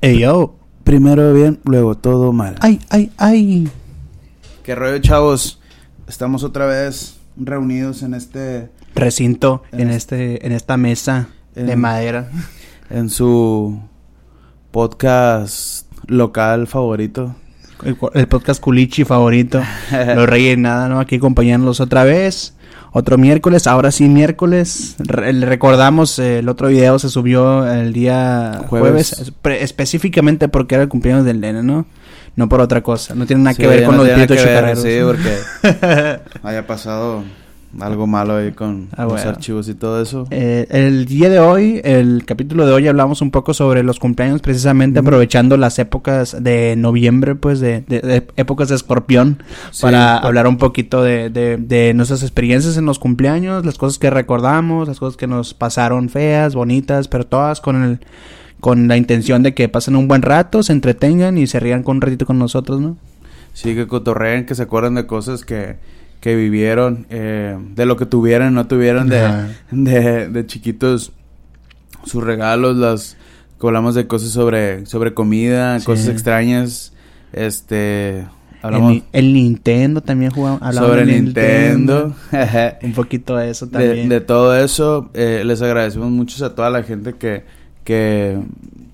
Ey, yo. Primero bien, luego todo mal. Ay, ay, ay. ¿Qué rollo, chavos? Estamos otra vez reunidos en este... Recinto En en, es- este, en esta mesa de madera. En su podcast local favorito. El podcast culichi favorito. Los Reyes Nada, ¿no? Aquí acompañándolos otra vez. Otro miércoles, ahora sí miércoles. Re- le recordamos, eh, el otro video se subió el día Jueves. jueves, espe- específicamente porque era el cumpleaños del nene, ¿no? No por otra cosa. No tiene nada Sí, que ver con no los espíritus. Sí, porque haya pasado algo malo ahí con Ah, los bueno. archivos y todo eso. Eh, el día de hoy, el capítulo de hoy, hablamos un poco sobre los cumpleaños, precisamente aprovechando las épocas de noviembre, pues de, de- de épocas de escorpión, Sí, para hablar un poquito de, de- de nuestras experiencias en los cumpleaños, las cosas que recordamos, las cosas que nos pasaron feas, bonitas, pero todas con el con la intención de que pasen un buen rato, se entretengan y se rían con un ratito con nosotros, ¿no? Sí, que cotorreen, que se acuerden de cosas que, que vivieron, eh, de lo que tuvieron, no tuvieron de, de, de chiquitos, sus regalos, las que hablamos de cosas sobre, sobre comida, Sí. cosas extrañas, este, El, hablamos Ni- el Nintendo también jugamos, hablamos sobre del Nintendo, un poquito de eso de, también. de todo eso, eh, les agradecemos mucho a toda la gente que, que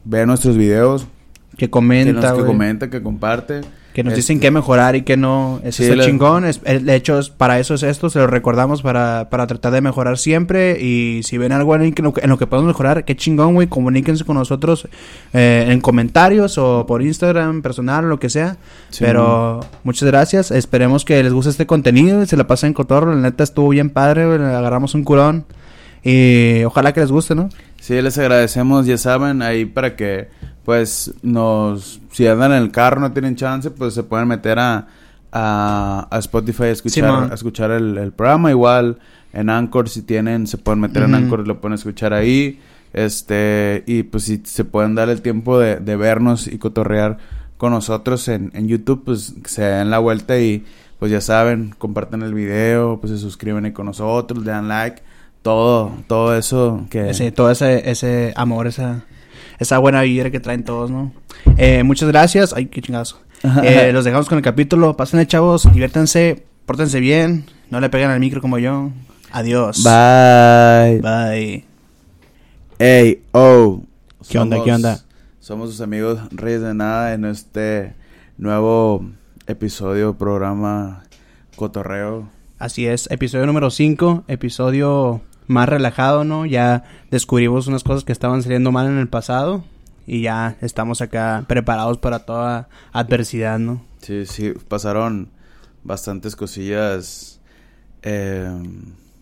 ve nuestros videos, que que, comenta, nos, que comenta, que comparte. Que nos Este, dicen qué mejorar y qué no. Eso Sí, está la- chingón. Es, el- de hecho, es- para eso es esto. Se lo recordamos para, para tratar de mejorar siempre. Y si ven algo en, lo que- en lo que podemos mejorar, qué chingón, güey. Comuníquense con nosotros eh, en comentarios o por Instagram, personal, lo que sea. Sí, Pero muchas gracias. Esperemos que les guste este contenido y se la pasen con todo. La neta estuvo bien padre. güey, Agarramos un curón. Y ojalá que les guste, ¿no? Sí, les agradecemos, ya saben, ahí para que, pues, nos, si andan en el carro, no tienen chance, pues se pueden meter a, a, a Spotify a escuchar, a escuchar el, el programa. Igual en Anchor, si tienen, se pueden meter en. Anchor y lo pueden escuchar ahí. Este, y pues si se pueden dar el tiempo de, de vernos y cotorrear con nosotros en, en YouTube, pues que se den la vuelta y, pues ya saben, compartan el video, pues se suscriben ahí con nosotros, le dan like. Todo, todo eso que... Ese, todo ese, ese amor, esa, esa buena vibra que traen todos, ¿no? Eh, muchas gracias. Ay, qué chingazo. Eh, los dejamos con el capítulo. Pásenle, chavos. Diviértanse. Pórtense bien. No le peguen al micro como yo. Adiós. Bye. Bye. Hey, oh. ¿Qué onda, qué onda? Somos sus amigos Reyes de Nada en este nuevo episodio, programa Cotorreo. Así es. Episodio número 5. Episodio más relajado, ¿no? Ya descubrimos unas cosas que estaban saliendo mal en el pasado. Y ya estamos acá preparados para toda adversidad, ¿no? Sí, sí, pasaron bastantes cosillas, eh,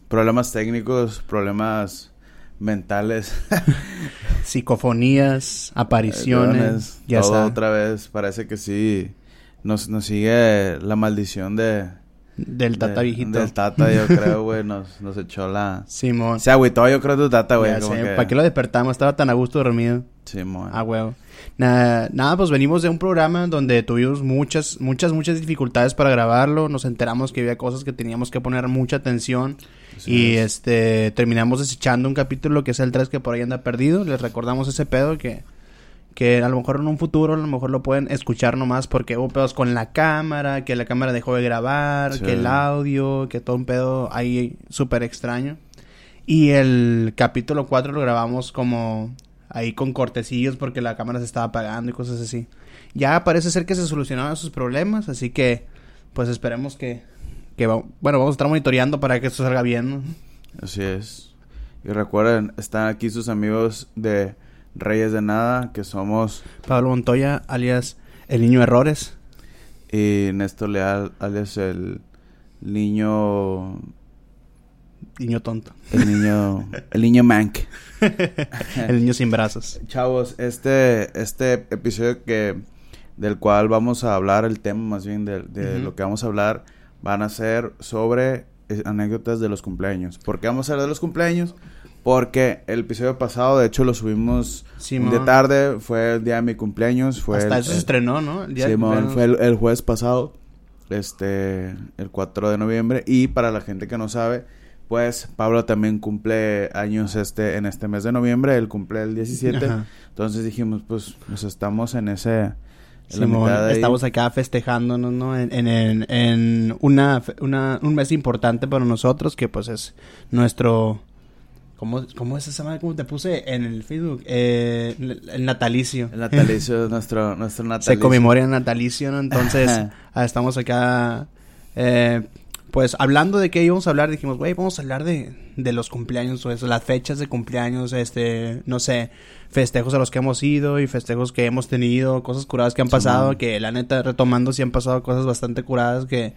problemas técnicos, problemas mentales, Psicofonías, apariciones. Ya todo otra vez. Parece que sí, nos, nos sigue la maldición de... Del tata de- viejito. Del tata, yo creo, güey, nos, nos echó la... Simón. Se agüitó, yo creo, tu tata, güey. Que- ¿Para qué lo despertamos? Estaba tan a gusto dormido. Simón. Ah, huevo. Nada, nada, pues venimos de un programa donde tuvimos muchas, muchas, muchas dificultades para grabarlo. Nos enteramos que había cosas que teníamos que poner mucha atención. Así y es. este, terminamos desechando un capítulo que es el 3 que por ahí anda perdido. Les recordamos ese pedo que, que a lo mejor en un futuro a lo mejor lo pueden escuchar nomás porque hubo pedos con la cámara, que la cámara dejó de grabar, Sí. que el audio, que todo un pedo ahí súper extraño. Y el capítulo 4 lo grabamos como ahí con cortecillos porque la cámara se estaba apagando y cosas así. Ya parece ser que se solucionaron sus problemas, así que pues esperemos que, que va- bueno, vamos a estar monitoreando para que esto salga bien. ¿no? Así es. Y recuerden, están aquí sus amigos de Reyes de Nada, que somos... Pablo Montoya, alias el niño Errores. Y Néstor Leal, alias el niño... Niño tonto. El niño... el niño Mank. el niño sin brazos. Chavos, este, este episodio que... Del cual vamos a hablar, el tema más bien de, de lo que vamos a hablar, van a ser sobre eh, anécdotas de los cumpleaños. ¿Por qué vamos a hablar de los cumpleaños? Porque el episodio pasado, de hecho, lo subimos Simón. de tarde, fue el día de mi cumpleaños, fue Hasta el- eso se el- estrenó, ¿no? El día Simón, fue el, el jueves pasado, este, el 4 de noviembre. Y para la gente que no sabe, Después, Pablo también cumple años este en este mes de noviembre, él cumple el 17. Ajá. Entonces dijimos, pues, pues estamos en ese... Simón, estamos acá festejándonos, ¿no? En, en, en, en una, una, un mes importante para nosotros, que pues es nuestro... ¿Cómo, cómo es esa madre? ¿Cómo te puse en el Facebook? Eh, el, el natalicio. El natalicio, nuestro, nuestro natalicio. Se conmemora el natalicio, ¿no? Entonces, ah, estamos acá, eh, pues, hablando de qué íbamos a hablar. Dijimos, güey, vamos a hablar de, de los cumpleaños o eso, las fechas de cumpleaños, este, no sé, festejos a los que hemos ido y festejos que hemos tenido, cosas curadas que han pasado, que la neta, retomando, sí han pasado cosas bastante curadas que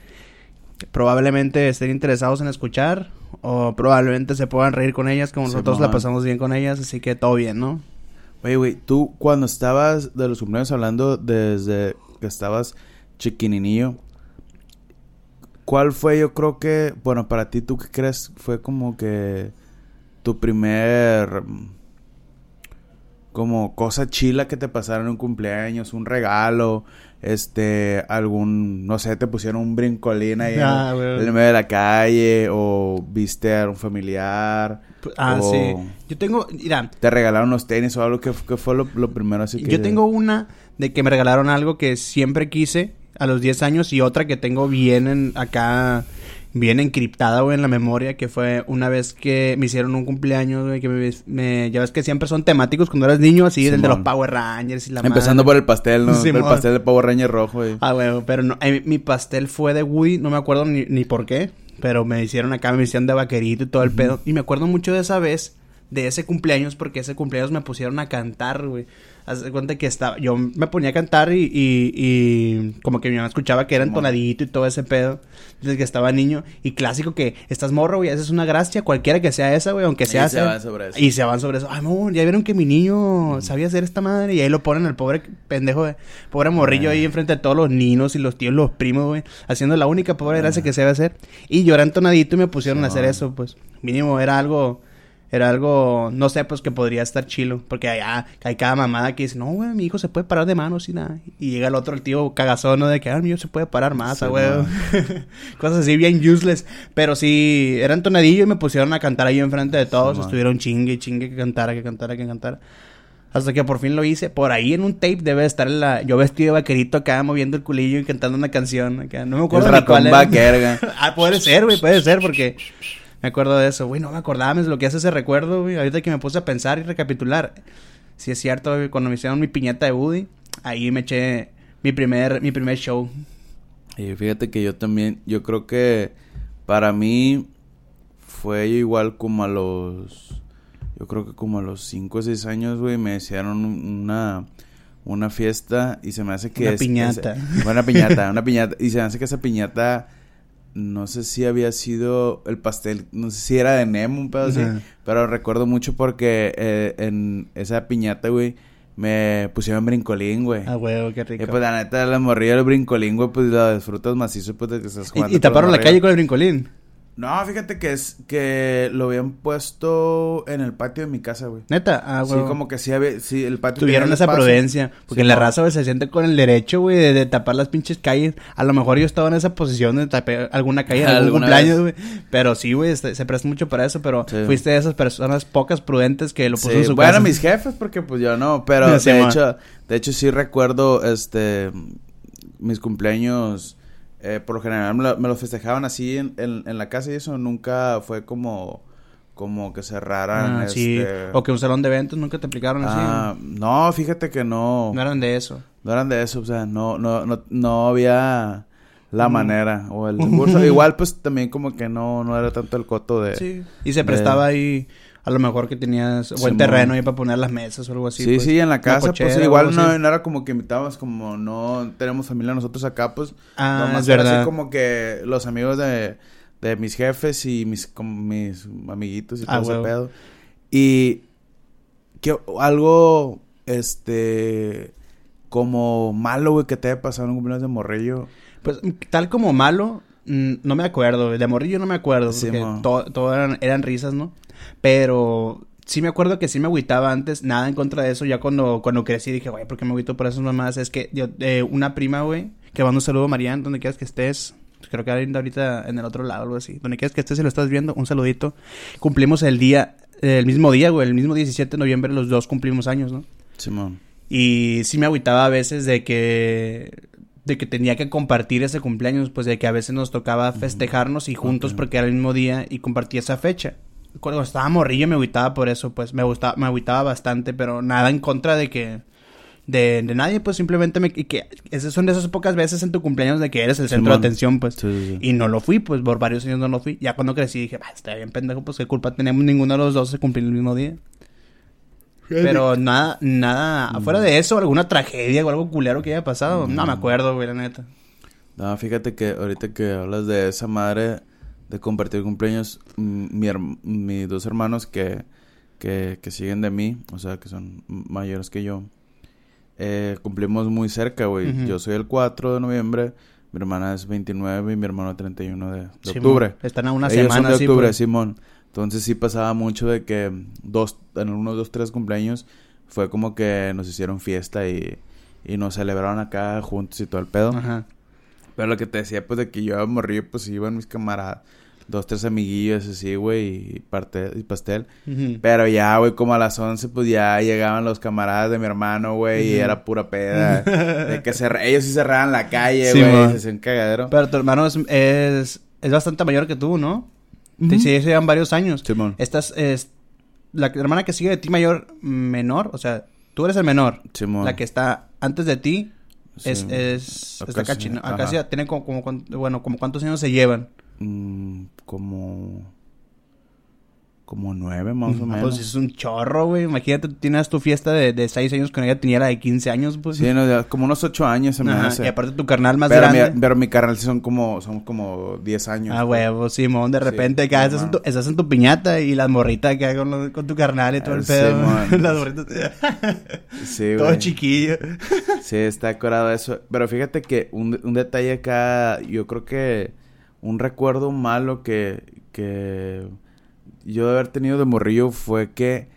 probablemente estén interesados en escuchar o probablemente se puedan reír con ellas, como nosotros la pasamos bien con ellas, así que todo bien, ¿no? Oye, güey, tú cuando estabas de los cumpleaños hablando desde que estabas chiquininillo, ¿cuál fue yo creo que, bueno, para ti, tú qué crees fue como que tu primer, como cosa chila que te pasaron en un cumpleaños, un regalo, este, algún, no sé, te pusieron un brincolín ahí en- Ah, en, medio de la calle o viste a un familiar? Ah, o sí. Yo tengo, mira, ¿Te regalaron unos tenis o algo? que fue lo, lo primero así que... Yo tengo una de que me regalaron algo que siempre quise a los 10 años y otra que tengo bien en, acá, bien encriptada, güey, en la memoria, que fue una vez que me hicieron un cumpleaños, güey, que me, me- ya ves que siempre son temáticos cuando eras niño, así, el de los Simón. Power Rangers y la Empezando madre. por el pastel, ¿no? Simón. el pastel de Power Ranger rojo, güey. Ah, güey, pero no, eh, mi pastel fue de Woody, no me acuerdo ni, ni por qué, pero me hicieron acá, me hicieron de vaquerito y todo el pedo. Y me acuerdo mucho de esa vez, de ese cumpleaños, porque ese cumpleaños me pusieron a cantar, güey. Haz de cuenta que estaba, yo me ponía a cantar y, y, y como que mi mamá escuchaba que era entonadito y todo ese pedo, desde que estaba niño. Y clásico que estás morro, güey, haces una gracia, cualquiera que sea esa, güey, aunque Y sea se esa- van sobre eso. Y se van sobre eso. Ay, amor, ya vieron que mi niño sabía hacer esta madre. Y ahí lo ponen al pobre pendejo, de, pobre morrillo Ah. ahí enfrente de todos los ninos y los tíos, los primos, güey. Haciendo la única pobre gracia que se debe hacer. Y yo era entonadito y me pusieron a hacer eso, pues. Mínimo era algo. Era algo, no sé, pues que podría estar chilo. Porque allá hay cada mamada que dice, no, güey, mi hijo se puede parar de manos y nada. Y llega el otro, el tío cagazón, ¿no? De que, ah, mi hijo se puede parar más, Sí, ah, güey. no. Cosas así bien useless. Pero sí, era entonadillo y me pusieron a cantar ahí enfrente de todos. Sí. Estuvieron chingue, chingue, que cantara, que cantara, que cantara. Hasta que por fin lo hice. Por ahí en un tape debe estar la... yo vestido de vaquerito acá moviendo el culillo y cantando una canción. Acá. No me El acuerdo ni ratón cuál era. ah, puede ser, güey, puede ser porque me acuerdo de eso. Güey, no me acordaba me lo que hace ese recuerdo, güey. Ahorita que me puse a pensar y recapitular. Sí es cierto, güey, cuando me hicieron mi piñata de Woody, ahí me eché mi primer, mi primer show. Y fíjate que yo también, yo creo que para mí fue igual como a los, yo creo que como a los 5 o 6 años, güey, me hicieron un- una, una fiesta y se me hace que Una es- piñata. es- una piñata, una piñata. Y se me hace que esa piñata, no sé si había sido el pastel, no sé si era de Nemo, un pedo así. Pero recuerdo mucho porque eh, en esa piñata, güey, me pusieron brincolín, güey. Ah, güey, qué rico. Y pues la neta, la morrilla del brincolín, güey, pues la disfrutas macizo, pues de que estás jugando. y, taparon la calle con el brincolín. No, fíjate que es que lo habían puesto en el patio de mi casa, güey. Neta, ah, sí, güey. como que sí había, sí, el patio Tuvieron esa espacio. prudencia. Porque Sí, la no. raza, güey, se siente con el derecho, güey, de, de tapar las pinches calles. A lo mejor yo estaba en esa posición de tapar alguna calle en algún cumpleaños, güey. Pero sí, güey, este, se presta mucho para eso. Pero Sí. fuiste de esas personas pocas prudentes que lo puso Sí, en su bueno, casa. mis jefes, porque pues yo no, pero Sí, de hecho, de hecho sí recuerdo, este, mis cumpleaños, eh, por lo general me lo, me lo festejaban así en, en, en la casa y eso nunca fue como, como que cerraran, Ah, sí. este... O que un salón de eventos nunca te aplicaron Ah, así. no, fíjate que no, No eran de eso. no eran de eso, o sea, no, no, no, no había la Mm. manera o el curso. Igual pues también como que no, no era tanto el coto de... Sí. Y se prestaba ahí, a lo mejor que tenías buen Simón. terreno ahí para poner las mesas o algo así. Sí, sí, pues. en la casa, cochera pues igual no, era como que invitábamos, como no tenemos familia nosotros acá, pues Ah, nomás es era verdad. así como que los amigos de, de mis jefes y mis, mis amiguitos y todo Ah, ese huevo. pedo. Y que algo, este, como malo, güey, que te haya pasado en un cumpleaños de morrillo. Pues tal como malo, mm, no me acuerdo. De morrillo no me acuerdo. Sí, porque todo, todo eran, eran risas, ¿no? Pero sí me acuerdo que sí me agüitaba antes. Nada en contra de eso. Ya cuando, cuando crecí dije, güey, ¿por qué me agüito por esas mamás? Es que yo, eh, una prima, güey, que mando un saludo, Mariana, donde quieras que estés. creo que ahorita en el otro lado, algo así. Donde quieras que estés, si lo estás viendo, un saludito. Cumplimos el día, el mismo día, güey, el mismo 17 de noviembre, los dos cumplimos años, ¿no? Simón. Y sí me agüitaba a veces de que de que tenía que compartir ese cumpleaños, pues de que a veces nos tocaba festejarnos y juntos porque era el mismo día y compartía esa fecha. Cuando estaba morrillo me agüitaba por eso, pues me gustaba, me agüitaba bastante, pero nada en contra de que de, de nadie, pues simplemente me y que esas son de esas pocas veces en tu cumpleaños de que eres el centro de atención, pues. Sí, sí, sí. Y no lo fui, pues por varios años no lo fui. Ya cuando crecí dije, "Ah, está bien pendejo, pues qué culpa tenemos ninguno de los dos de cumplir el mismo día. Pero nada, nada, afuera de eso, alguna tragedia o algo culero que haya pasado, no me acuerdo, güey, la neta. No, fíjate que ahorita que hablas de esa madre de compartir cumpleaños, mm, mi mis dos hermanos que, que, que siguen de mí, o sea, que son mayores que yo, eh, cumplimos muy cerca, güey. Yo soy el 4 de noviembre, mi hermana es 29 y mi hermano 31 de, de Simón, octubre. Están a una Ellos semana son de octubre, pues. Simón. Entonces sí pasaba mucho de que dos, en unos dos, tres cumpleaños fue como que nos hicieron fiesta y, y nos celebraron acá juntos y todo el pedo. Ajá. Pero lo que te decía, pues, de que yo morí, pues, iban mis camaradas. Dos, tres amiguillos así, güey, y, parte, y pastel. Pero ya, güey, como a las 11, pues, ya llegaban los camaradas de mi hermano, güey, y Ujú. era pura peda. de que se, ellos sí cerraban la calle, Sí, güey, man. se hacían cagadero. Pero tu hermano es, es, es bastante mayor que tú, ¿no? Te Ujú. sí, se llevan varios años. Simón. Estás, es, la hermana que sigue de ti mayor, menor, o sea, tú eres el menor. Simón. La que está antes de ti Sí. es, sí, cachino. Acá ajá. sí tiene como, como, bueno, como cuántos años se llevan. Mm, como... Como nueve, más o Ah, menos. Pues es un chorro, güey. Imagínate, tienes tu fiesta de, de 6 años con ella tenía la de 15 años, pues. Sí, no, como unos ocho años se me Ajá, hace. Y aparte tu carnal más pero, grande. mi, pero mi carnal sí son como, son como 10 años. Ah, pues. huevo, Simón, de Sí, repente acá estás, en tu, estás en tu piñata y las morritas acá con, con tu carnal y todo el Ah, pedo. Las morritas. Sí, todo güey. chiquillo. Sí, está decorado eso. Pero fíjate que un, un detalle acá, yo creo que un recuerdo malo que, que yo de haber tenido de morrillo fue que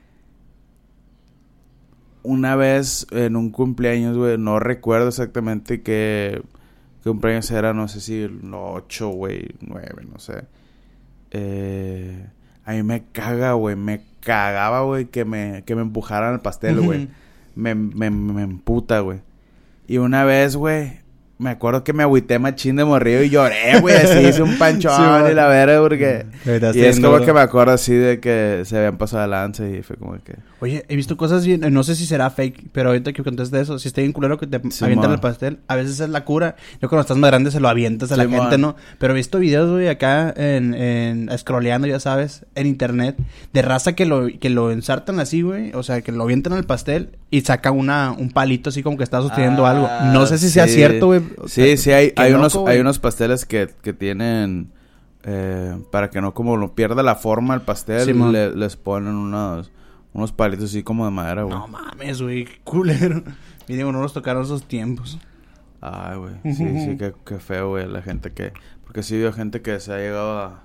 una vez en un cumpleaños, güey, no recuerdo exactamente qué, qué cumpleaños era, no sé si el 8, güey, 9, no sé. Eh, a mí me caga, güey, me cagaba, güey, que me, que me empujaran al pastel, güey me, me, me emputa, güey. Y una vez, güey, me acuerdo que me agüité machín de morrillo y lloré, güey. Así hice un panchón Sí, y la verga, porque... Y es como que me acuerdo así de que se habían pasado de lanza y fue como que... Oye, he visto cosas bien, no sé si será fake, pero ahorita que contaste de eso, si está bien culero que te Sí, avientan el pastel, a veces es la cura. Yo cuando estás más grande se lo avientas a la gente. ¿no? Pero he visto videos, güey, acá en, en scrolleando, ya sabes, en internet, de raza que lo, que lo ensartan así, güey, o sea, que lo avientan al pastel y saca una, un palito así como que está sosteniendo Ah, algo. No sé si sea sí. cierto, güey. Sí, sí, hay, hay, loco, unos, hay unos pasteles que, que tienen... eh, para que no como no pierda la forma el pastel, Simón. le- les ponen unos, unos palitos así como de madera, güey. No mames, güey, qué culero. Y digo, no nos tocaron esos tiempos. Ay, güey. Sí, sí, qué, qué feo, güey, la gente que... Porque sí veo gente que se ha llegado a...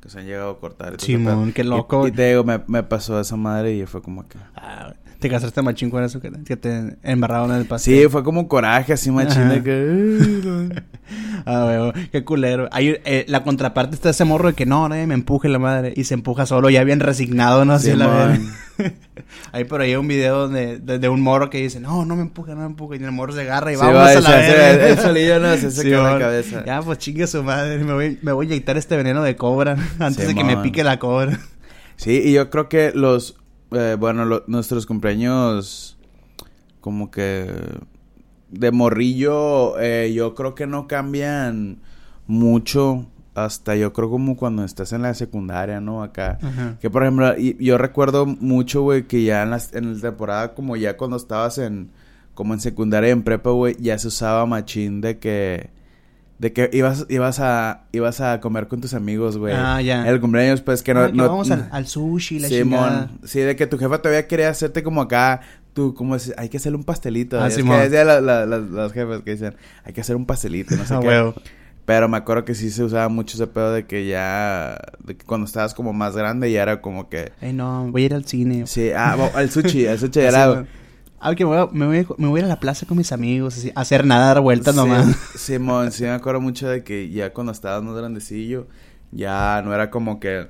Que se han llegado a cortar. y Simón, qué Y- loco. Y, te digo, me, me pasó esa madre y fue como que... Ah, te casaste machín con eso que, que te embarraron en el pastel. Sí, fue como coraje así machín de que... Ah, huevo, qué culero. Hay, eh, la contraparte está ese morro de que no, me empuje la madre. Y se empuja solo, ya bien resignado, ¿no? Así la Simón. verga. Hay por ahí un video donde, de, de un morro que dice, no, no me empuje, no me empuje. Y el morro se agarra y Sí, vamos va, a la verga. él solillo, ¿no? Se saca la cabeza. Ya, pues chingue su madre. Me voy, me voy a inyectar este veneno de cobra antes de que me pique la cobra. Sí, y yo creo que los... eh, bueno, lo- nuestros cumpleaños... Como que... De morrillo... eh, yo creo que no cambian mucho... Hasta yo creo como cuando estás en la secundaria, ¿no? Acá... Ajá. Que por ejemplo, y- yo recuerdo mucho, güey, que ya en, las, en la temporada, como ya cuando estabas en, como en secundaria en prepa, güey, ya se usaba machín de que, de que ibas, ibas a, ibas a comer con tus amigos, güey. Ah, ya. El cumpleaños, pues, que no, Ah, que no- vamos al, al sushi, la Simón. Sí, de que tu jefa todavía quería hacerte como acá, tú, como es, hay que hacerle un pastelito. Ah, es que Simón. la- la- la- las jefas que dicen, hay que hacer un pastelito, no sé Ah, qué. huevo. Pero me acuerdo que sí se usaba mucho ese pedo de que ya, de que cuando estabas como más grande ya era como que, Ey, no, voy a ir al cine. Sí, ah, el sushi, el sushi era... Ah, que me voy, a, me, voy a, me voy a ir a la plaza con mis amigos, así, a hacer nada, dar vueltas Sí, nomás. Simón, sí me acuerdo mucho de que ya cuando estabas más grandecillo, ya no era como que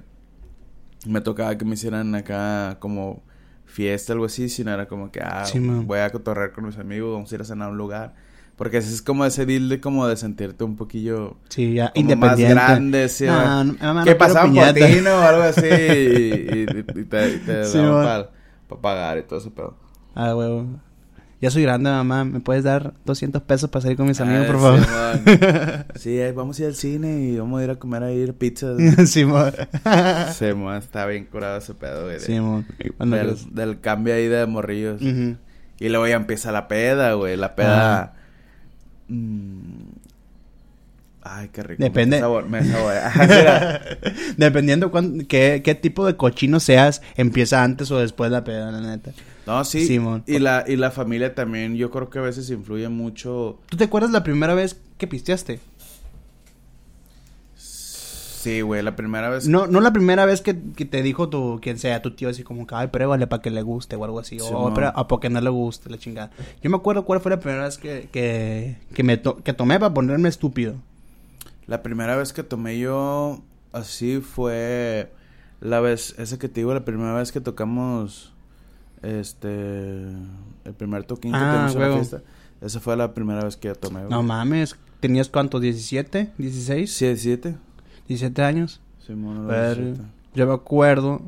me tocaba que me hicieran acá como fiesta algo así, sino era como que, ah, Sí, voy a cotorrear con mis amigos, vamos a ir a cenar a un lugar. Porque ese es como ese deal de como de sentirte un poquillo Sí, ya, como independiente. más grande, sí. No, no, no que pasaban por ti, ¿no? O algo así y, y- y te, y te Sí, daban para pagar y todo ese pedo. Ah, huevo. Ya soy grande, mamá. ¿Me puedes dar 200 pesos para salir con mis amigos, Ah, por favor? Simón. Sí, vamos a ir al cine y vamos a ir a comer ahí pizza. Simón. Mo- está bien curado ese pedo, güey. Simón. Cuando del, crees. del cambio ahí de morrillos. Ujú. Y luego ya empieza la peda, güey. La peda. Mm. Ay, qué rico. Depende. Me sabor, me era- Dependiendo cuán- qué, qué tipo de cochino seas, empieza antes o después la peda, la neta. No, sí. Simón. Y la, y la familia también, yo creo que a veces influye mucho. ¿Tú te acuerdas la primera vez que pisteaste? Sí, güey, la primera vez. No, no la primera vez que, que te dijo tu, quien sea, tu tío, así como que, ay, pruébale para que le guste o algo así. Sí, o mon. para, o porque no le guste, la chingada. Yo me acuerdo cuál fue la primera vez que, que, que, me to- que tomé para ponerme estúpido. La primera vez que tomé yo así fue la vez, esa que te digo, la primera vez que tocamos este el primer toquín que Ah, tuvimos en la fiesta. Esa fue la primera vez que tomé. güey. No mames, ¿tenías cuánto? ¿17? ¿16? Sí, siete. ¿17 años? Simón, Ver- 17. Yo me acuerdo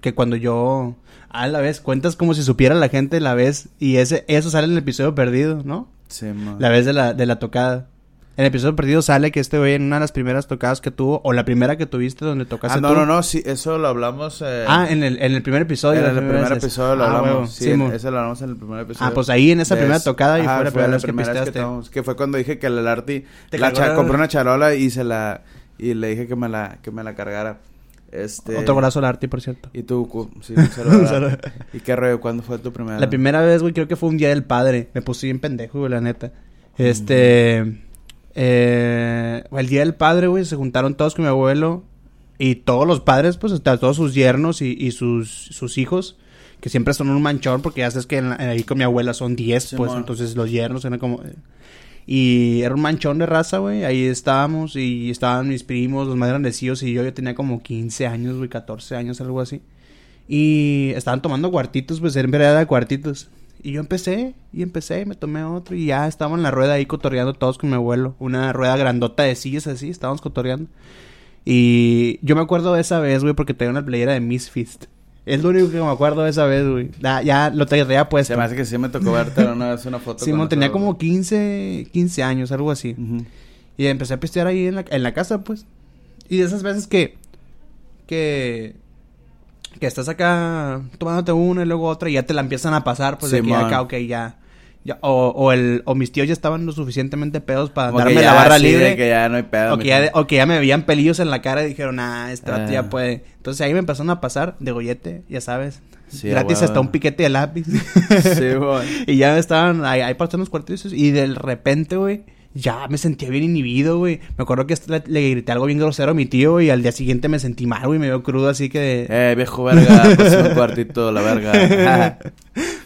que cuando yo... A la vez, cuentas como si supiera la gente la vez... Y ese eso sale en el episodio perdido, ¿no? Simón. La vez de la, de la tocada. En el episodio perdido sale que este güey en una de las primeras tocadas que tuvo... O la primera que tuviste donde tocaste Ah, no, tú. no, no, sí, eso lo hablamos. Eh, Ah, en el, en el primer episodio. en el primer vez. episodio lo Ah, hablamos. huevo, sí, Simón. ese lo hablamos en el primer episodio. Ah, pues ahí en esa primera tocada y fue la primera vez que pisteaste. tomamos, que fue cuando dije que el Arti Te la cha- compré una charola y se la y le dije que me la que me la cargara. Este Otro brazo al Arti, por cierto. Y tú, sí, un saludo. ¿Y qué rollo? ¿Cuándo fue tu primera? La primera vez, güey, creo que fue un día del padre. Me puse bien pendejo, güey, la neta. Este. Eh, el día del padre, güey, se juntaron todos con mi abuelo. Y todos los padres, pues, hasta todos sus yernos y, y sus, sus hijos. Que siempre son un manchón, porque ya sabes que en la- ahí con mi abuela son 10, pues. Entonces los yernos eran como. Y era un manchón de raza, güey. Ahí estábamos y estaban mis primos, los más grandecillos. Y yo, yo tenía como 15 años, güey, 14 años, algo así. Y estaban tomando cuartitos, pues era en vereda de cuartitos. Y yo empecé, y empecé, y me tomé otro. Y ya estábamos en la rueda ahí cotorreando todos con mi abuelo. Una rueda grandota de sillas así, estábamos cotorreando. Y yo me acuerdo de esa vez, güey, porque tenía una playera de Misfits. Es lo único que me acuerdo de esa vez, güey. Ya, ya lo traía puesto. Se me hace que sí me tocó verte una vez una foto. Simón con tenía como 15, 15 años, algo así. Y empecé a pistear ahí en la, en la casa, pues. Y de esas veces que. Que. Que estás acá tomándote una y luego otra y ya te la empiezan a pasar, pues de Simón. acá, ok, ya. ya o, o, el, o mis tíos ya estaban lo suficientemente pedos para que darme ya, la barra sí, de libre. que ya no hay pedo. o, que ya, o que ya me veían pelillos en la cara y dijeron, ah, este Ah. ya puede. Entonces ahí me empezaron a pasar de gollete, ya sabes. Sí, Gratis hasta un piquete de lápiz. Sí, güey. Y ya estaban ahí, ahí pasando los cuartitos y de repente, güey, ya me sentía bien inhibido, güey. Me acuerdo que le, le grité algo bien grosero a mi tío y al día siguiente me sentí mal, güey, me veo crudo así que... Eh, viejo verga, un cuartito, la verga.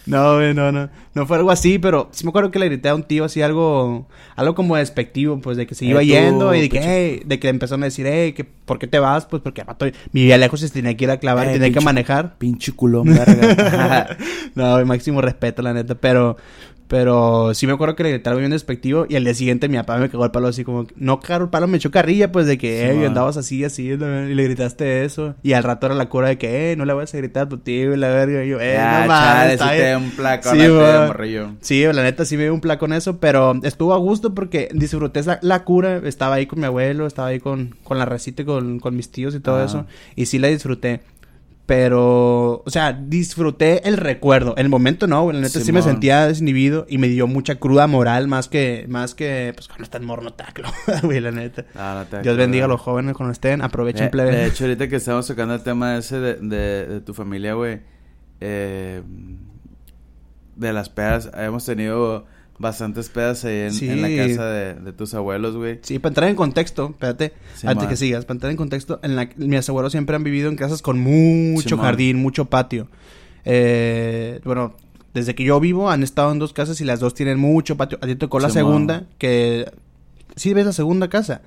No, güey, no, no. No fue algo así, pero sí me acuerdo que le grité a un tío así algo... Algo como despectivo, pues, de que se Eh, iba tú, yendo y de que, hey, de que empezaron a decir, hey, que, ¿por qué te vas? Pues porque vato, vivía lejos y tenía que ir a clavar, Eh, tenía que manejar. Pinche culón, verga. no, güey, máximo respeto, la neta, pero... Pero sí me acuerdo que le grité algo bien despectivo y al día siguiente mi papá me cagó el palo así como... No cagó el palo, me echó carrilla, pues, de que, Sí, eh, man. andabas así, así, ¿no? y le gritaste eso. Y al rato era la cura de que, eh, no le vas a gritar a tu tío y la verga. Y yo, eh, Ya, no mames, sí bien". te da un placón Sí, a ti, man. morrillo. Sí, la neta sí me dio un plan con eso, pero estuvo a gusto porque disfruté esa- la cura, estaba ahí con mi abuelo, estaba ahí con, con la recita y con, con mis tíos y todo Ah. eso, y sí la disfruté. Pero, o sea, disfruté el recuerdo. El momento no, güey. La neta sí me sentía desinhibido y me dio mucha cruda moral más que, más que, pues cuando estás morno taclo, güey, la neta. Ah, no te Dios bendiga a los jóvenes cuando estén, aprovechen Eh, plebe. De hecho, ahorita que estamos tocando el tema ese de, de, de tu familia, güey. Eh, de las pedas, hemos tenido bastantes pedas ahí en, Sí. en la casa de, de tus abuelos, güey. Sí, para entrar en contexto, espérate, Sí, antes man. que sigas, para entrar en contexto, en la, mis abuelos siempre han vivido en casas con mucho Sí, man. jardín, mucho patio. Eh, bueno, desde que yo vivo han estado en dos casas y las dos tienen mucho patio. A ti tocó la segunda, que... Sí ves la segunda casa.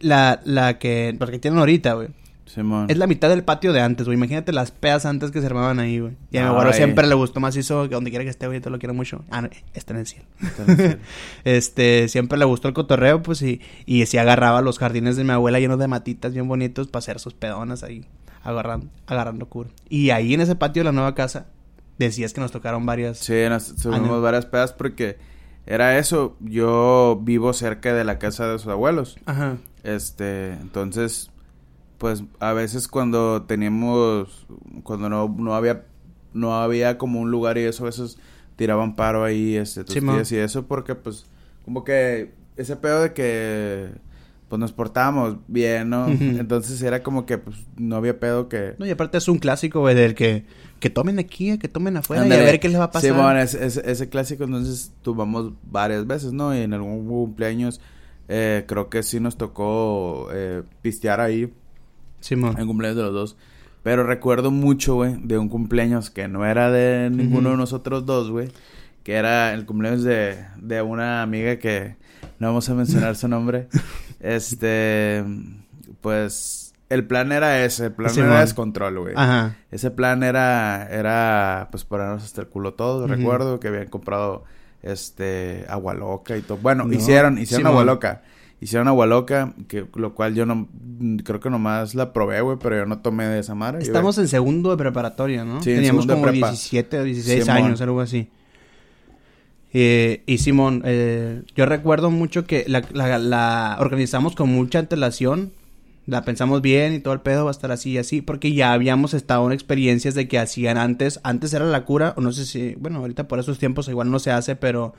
La, la que... Porque tienen ahorita, güey. Simón. Es la mitad del patio de antes, güey. Imagínate las pedas antes que se armaban ahí, güey. Y a mi abuelo siempre le gustó más eso, que donde quiera que esté, güey, te lo quiero mucho. Ah, no, está en el cielo. Entonces, Este, siempre le gustó el cotorreo, pues, y, y sí agarraba los jardines de mi abuela llenos de matitas bien bonitos para hacer sus pedonas ahí, agarrando, agarrando cura. Y ahí en ese patio de la nueva casa, decías que nos tocaron varias. Sí, nos subimos Año. varias pedas porque era eso. Yo vivo cerca de la casa de sus abuelos. Ajá. Este, entonces, pues a veces cuando teníamos, cuando no, no había, no había como un lugar y eso, a veces tiraban paro ahí, este, tus Simón. tías y eso, porque pues, como que ese pedo de que, pues nos portábamos bien, ¿no? Entonces era como que, pues, no había pedo que... No, y aparte es un clásico, güey, del que, que tomen aquí, que tomen afuera Ándale. y a ver qué les va a pasar. Sí, bueno, ese, ese, ese clásico entonces tuvimos varias veces, ¿no? Y en algún cumpleaños eh, creo que sí nos tocó eh, pistear ahí En cumpleaños de los dos. Pero recuerdo mucho, güey, de un cumpleaños que no era de ninguno de nosotros dos, güey. Que era el cumpleaños de, de una amiga que no vamos a mencionar su nombre. Este, pues, el plan era ese, el plan era descontrol, güey. Ajá. Ese plan era, era, pues, ponernos hasta el culo todos. Ujú. Recuerdo que habían comprado, este, agua loca y todo. Bueno, No. hicieron, hicieron agua loca. Hicieron agua loca, que, lo cual yo no, creo que nomás la probé, güey, pero yo no tomé de esa madre. Estamos en segundo de preparatoria, ¿no? Sí, en Teníamos segundo de como prepa. 17 o 16 Simón. años, algo así. Eh, y Simón, eh, yo recuerdo mucho que la, la- la organizamos con mucha antelación. La pensamos bien y todo el pedo va a estar así y así. Porque ya habíamos estado en experiencias de que hacían antes. Antes era la cura, o no sé si. Bueno, ahorita por esos tiempos igual no se hace, pero.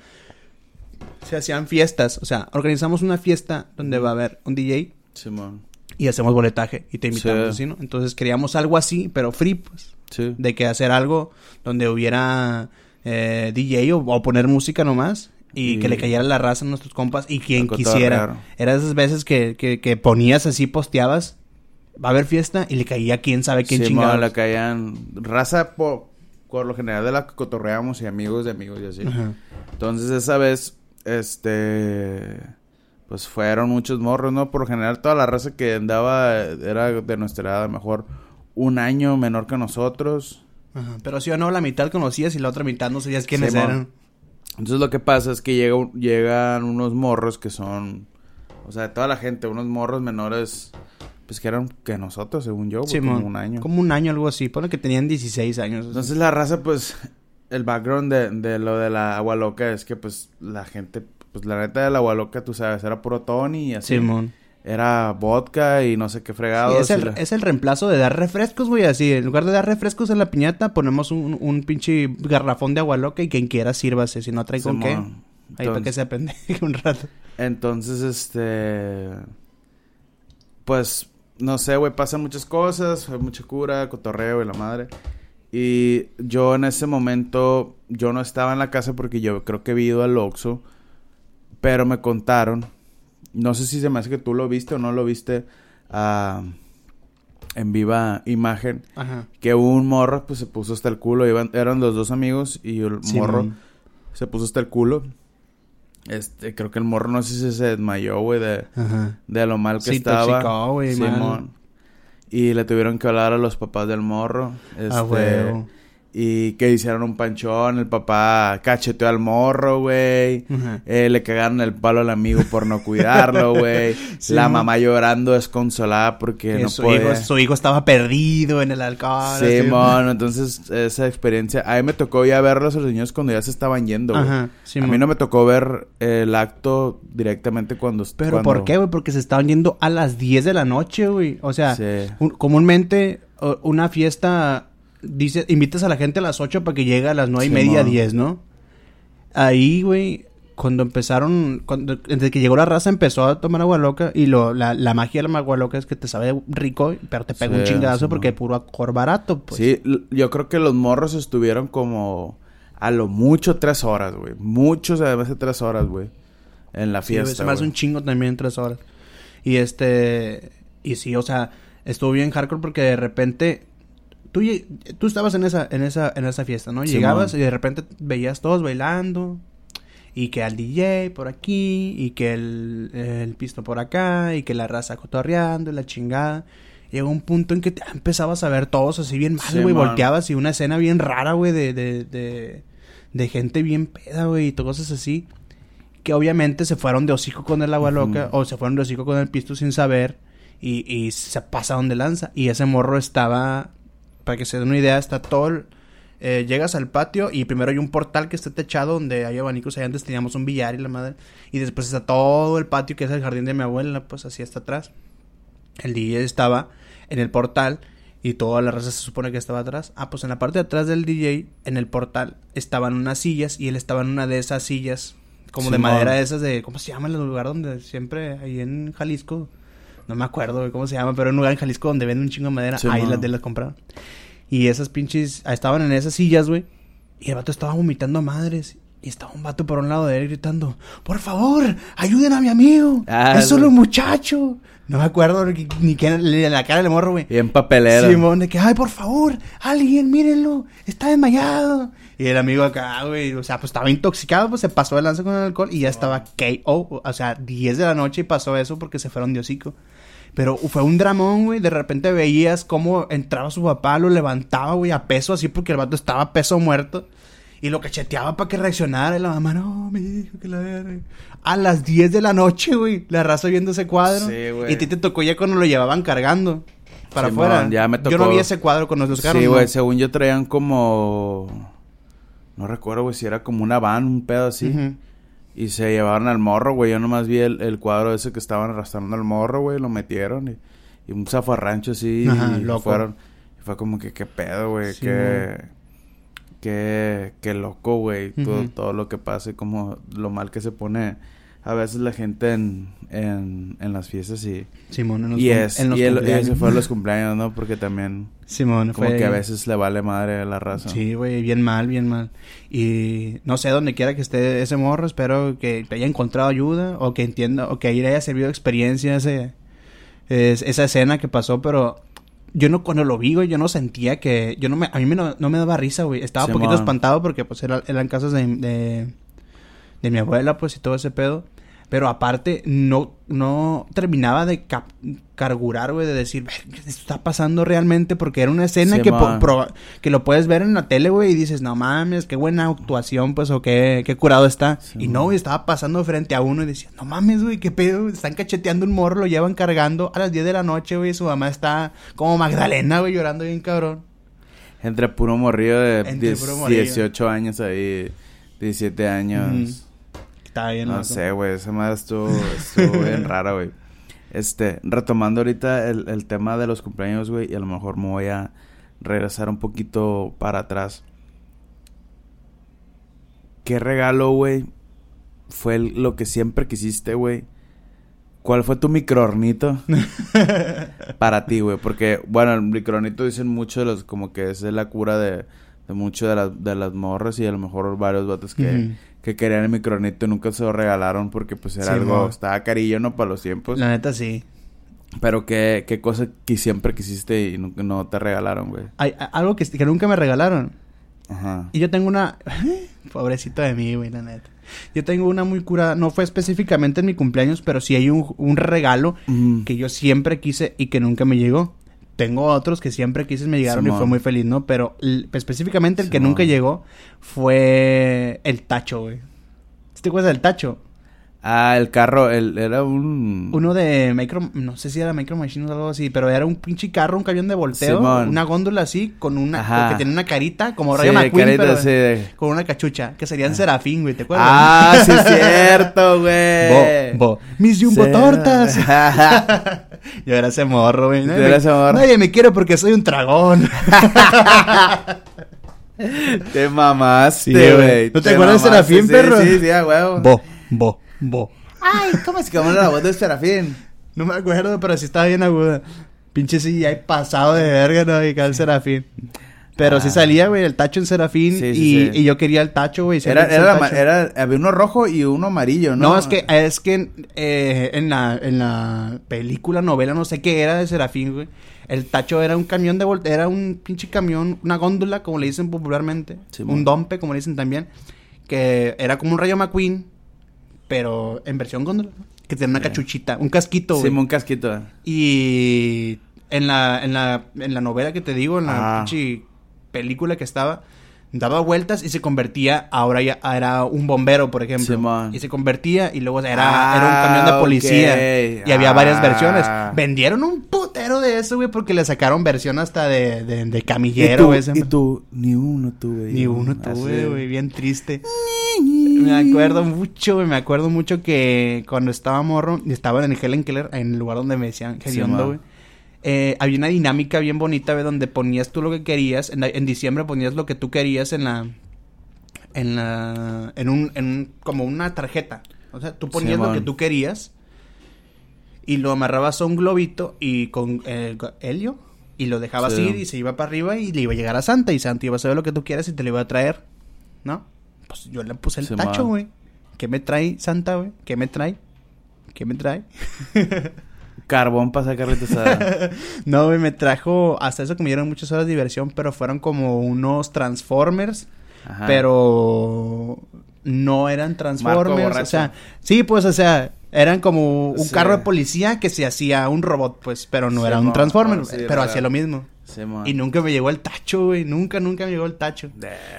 Se hacían fiestas. O sea, organizamos una fiesta donde va a haber un DJ Simón. y hacemos boletaje y te invitamos Sí. así, ¿no? Entonces queríamos algo así, pero free, pues. Sí. De que hacer algo donde hubiera eh, DJ o, o poner música nomás y, Y- que le cayera la raza a nuestros compas y quien quisiera. Era esas veces que, que, que ponías así, posteabas, va a haber fiesta y le caía quién sabe quién Simón, chingado. le caían raza por, por lo general de la que cotorreamos y amigos de amigos y así. Entonces esa vez, este, pues fueron muchos morros, ¿no? Por lo general toda la raza que andaba era de nuestra edad, a lo mejor un año menor que nosotros. Ajá. Pero sí o no, la mitad conocías y la otra mitad no sabías quiénes eran. Entonces lo que pasa es que llega, llegan unos morros que son, o sea, de toda la gente, unos morros menores, pues que eran que nosotros, según yo, Simón. como un año. Como un año, algo así. Pone que tenían 16 años. Entonces la raza, pues, el background de, de lo de la agua loca es que, pues, la gente, pues, la neta de la agua loca, tú sabes, era puro Tony y así. Simón. Era vodka y no sé qué Sí, fregados. es, el, la- es el reemplazo de dar refrescos, güey, así. En lugar de dar refrescos en la piñata, ponemos un, un pinche garrafón de agua loca y quien quiera sírvase. Si no trae con qué, ahí para que se apendeje un rato. Entonces, este. Pues, no sé, güey, pasan muchas cosas, hay mucha cura, cotorreo y la madre. Y yo en ese momento, yo no estaba en la casa porque yo creo que he ido al Oxxo. Pero me contaron, no sé si se me hace que tú lo viste o no lo viste ah, en viva imagen, Ajá. que un morro pues se puso hasta el culo. Iban, eran los dos amigos y el morro se puso hasta el culo. Este, creo que el morro no sé si se desmayó, güey, de, de lo mal que estaba. Y le tuvieron que hablar a los papás del morro. Este, Ah. Y que hicieron un panchón. El papá cacheteó al morro, güey. Eh, le cagaron el palo al amigo por no cuidarlo, güey. Sí, la mamá llorando desconsolada porque Que no su, podía. hijo, su hijo estaba perdido en el alcohol. Sí, así. mon, entonces esa experiencia, a mí me tocó ya verlos a los niños cuando ya se estaban yendo, güey. Ajá. a mí no me tocó ver el acto directamente cuando... Pero cuando- ¿por qué, güey? Porque se estaban yendo a las 10 de la noche, güey. O sea, Sí. un- comúnmente una fiesta dice, invitas a la gente a las 8 para que llegue a las nueve y media, 10, ¿no? Ahí, güey, cuando empezaron, cuando, desde que llegó la raza empezó a tomar agua loca y lo, la, la magia de la agua loca es que te sabe rico, pero te pega un Sí, Simón. porque puro acor barato, pues. Sí, yo creo que los morros estuvieron como a lo mucho tres horas, güey. Muchos además de tres horas, güey. En la Sí, fiesta, se me hace un chingo también tres horas. Y este... Y sí, o sea, estuvo bien hardcore porque de repente tú, tú estabas en esa, en esa, en esa fiesta, ¿no? Llegabas y de repente veías todos bailando. Y que al DJ por aquí, y que el, el pisto por acá, y que la raza cotorreando, y la chingada. Llegó un punto en que te empezabas a ver todos así bien mal, güey. Volteabas y una escena bien rara, güey, de, de, de, de gente bien peda, güey, y cosas así. Que obviamente se fueron de hocico con el agua loca, o se fueron de hocico con el pisto sin saber, y, y se pasaron de lanza. Y ese morro estaba, para que se den una idea, está todo el- eh, llegas al patio y primero hay un portal que está techado donde hay abanicos. Ahí antes teníamos un billar y la madre. Y después está todo el patio que es el jardín de mi abuela, pues así hasta atrás. El DJ estaba en el portal y toda la raza se supone que estaba atrás. Ah, pues en la parte de atrás del DJ, en el portal, estaban unas sillas y él estaba en una de esas sillas, como de madera de esas de, ¿cómo se llama el lugar donde siempre, ahí en Jalisco? No me acuerdo cómo se llama, pero en un lugar en Jalisco donde venden un chingo de madera, ahí las de las compraron. Y esas pinches, ah, estaban en esas sillas, güey. Y el vato estaba vomitando a madres. Y estaba un vato por un lado de él gritando, por favor, ayuden a mi amigo. Ah, es solo un muchacho. No me acuerdo ni, ni qué era la cara del morro, güey. Bien papelera. Simón, de que, ay, por favor, alguien, mírenlo, está desmayado. Y el amigo acá, güey, o sea, pues estaba intoxicado, pues se pasó de lanza con el alcohol y ya estaba KO, o sea, 10 de la noche y pasó eso porque se fueron de hocico. Pero fue un dramón, güey, de repente veías cómo entraba su papá, lo levantaba, güey, a peso así porque el vato estaba a peso muerto. Y lo cacheteaba para que reaccionara. Y la mamá, no, mi hijo, que la verga. A las 10 de la noche, güey. La raza viendo ese cuadro. Sí, güey. y a ti te tocó ya cuando lo llevaban cargando. Para Simón, afuera. ya me Yo no tocó. vi ese cuadro con los carros. Sí, ¿no? güey, según yo traían como... No recuerdo, güey, si era como una van, un pedo así. Y se llevaron al morro, güey. Yo nomás vi el, el cuadro ese que estaban arrastrando al morro, güey. Lo metieron y, y un zafarrancho así. Ajá, y loco. fueron. Y fue como que, qué pedo, güey. Sí, qué, qué, qué loco, güey. todo, todo lo que pasa y como lo mal que se pone a veces la gente en, en, en las fiestas y... Simón, en los, Y, es, en los y, el- y cumpleaños. ese fue los cumpleaños, ¿no? Porque también... Simón, Como fue- que a veces le vale madre a la raza. Sí, güey, bien mal, bien mal. Y no sé, donde quiera que esté ese morro, espero que te haya encontrado ayuda o que entienda, o que ahí le haya servido experiencia ese, es- esa escena que pasó, pero yo no, cuando lo vi, güey, yo no sentía que, yo no me, a mí me no, no me daba risa, güey. Estaba un poquito espantado porque pues era- eran casas de, de, de mi abuela, pues, y todo ese pedo. Pero aparte, no, no terminaba de carburar, güey, de decir, "Ver, ¿qué esto está pasando realmente? Porque era una escena que, que lo puedes ver en la tele, güey, y dices, no mames, qué buena actuación, pues, o qué, qué curado está. y no, güey, estaba pasando frente a uno y decía, no mames, güey, qué pedo, están cacheteando un morro, lo llevan cargando a las 10 de la noche, güey, su mamá está como Magdalena, güey, llorando bien cabrón. Entre puro morrillo de Entre 10 puro morrillo. 18 años ahí, 17 años. Bien, No loco. sé, güey, esa madre estuvo, estuvo bien rara, güey. Este, retomando ahorita el, el tema de los cumpleaños, güey, y a lo mejor me voy a regresar un poquito para atrás. ¿Qué regalo, güey, fue el- lo que siempre quisiste, güey? ¿Cuál fue tu microornito para ti, güey? Porque, bueno, el microornito dicen mucho de los, como que es la cura de, de mucho de, las de las morras y a lo mejor varios vatos que. Que querían el micronito y nunca se lo regalaron porque pues era Sí, algo, mo. estaba carillo, ¿no? Para los tiempos. La neta, sí. Pero qué, qué cosa que siempre quisiste y no te regalaron, güey. Hay, algo que, que nunca me regalaron. Ajá. Y yo tengo una... Pobrecito de mí, güey, la neta. Yo tengo una muy curada. No fue específicamente en mi cumpleaños, pero sí hay un, un regalo Mm. que yo siempre quise y que nunca me llegó. Tengo otros que siempre quise me llegaron y fue muy feliz, ¿no? Pero l- específicamente el que nunca llegó fue el tacho, güey. ¿Sí ¿Te acuerdas del tacho? Ah, el carro, el, era un... Uno de Micro... No sé si era Micro Machines o algo así, pero era un pinche carro, un camión de volteo. Simón. Una góndola así, con una... Ajá. Que tenía una carita, como Sí, Rayo McQueen, carita, pero sí, con una cachucha. Que serían Serafín, güey, ¿te acuerdas? Ah, sí es cierto, güey. Bo, bo. Mis jumbo Sí. tortas. Yo era ese morro, güey. Tú eras ese morro. Nadie me quiere porque soy un dragón. Te mamaste, Sí, güey. ¿No te acuerdas de Serafín, sí, perro? Sí, sí, a huevo. bo, bo, bo. Ay, ¿cómo se llama la voz de Serafín? No me acuerdo, pero sí estaba bien aguda. Pinche sí, hay pasado de verga, ¿no? Y cada Serafín. Pero sí Ah. salía, güey, el tacho en Serafín. Sí, y, sí, y yo quería el tacho, güey. Era, era, el tacho. había uno rojo y uno amarillo, ¿no? No, es que, es que eh, en, la, en la película, novela, no sé qué era de Serafín, güey. El tacho era un camión de volta, era un pinche camión, una góndola, como le dicen popularmente. Sí, un dompe, como le dicen también. Que era como un rayo McQueen, pero en versión góndola. Que tenía una cachuchita, un casquito. Sí, un casquito. Y en la, en la, en la novela que te digo, en la Ah. pinche película que estaba, daba vueltas y se convertía, ahora ya era un bombero, por ejemplo. Y se convertía y luego era, Ah, era un camión de policía. Y había varias Ah. versiones. Vendieron un putero de eso, güey, porque le sacaron versión hasta de, de, de Y camillero, tú, güey. y tú, ni uno tuve. Ni uno tuve, güey, bien triste. Me acuerdo mucho, güey, me acuerdo mucho que cuando estaba morro, y estaba en el Helen Keller, en el lugar donde me decían hediondo, ma. Eh, había una dinámica bien bonita, güey, donde ponías tú lo que querías, en, la- en diciembre ponías lo que tú querías en la, en la, en un, en un- como una tarjeta. O sea, tú ponías lo que tú querías y lo amarrabas a un globito y con eh, go- helio y lo dejabas Sí. ir y se iba para arriba y le iba a llegar a Santa y Santa iba a saber lo que tú quieras y te lo iba a traer, ¿no? Pues yo le puse el Sí, tacho, güey. ¿Qué me trae Santa, güey? ¿Qué me trae? ¿Qué me trae? Carbón para sacar asada. no, güey, me trajo hasta eso que me dieron muchas horas de diversión, pero fueron como unos Transformers, Ajá. pero no eran Transformers, o sea, sí, pues, o sea, eran como un Sí. carro de policía que se hacía un robot, pues, pero no Sí, era un Transformer, sí, pero hacía lo mismo. Sí. Y nunca me llegó el tacho, güey, nunca, nunca me llegó el tacho.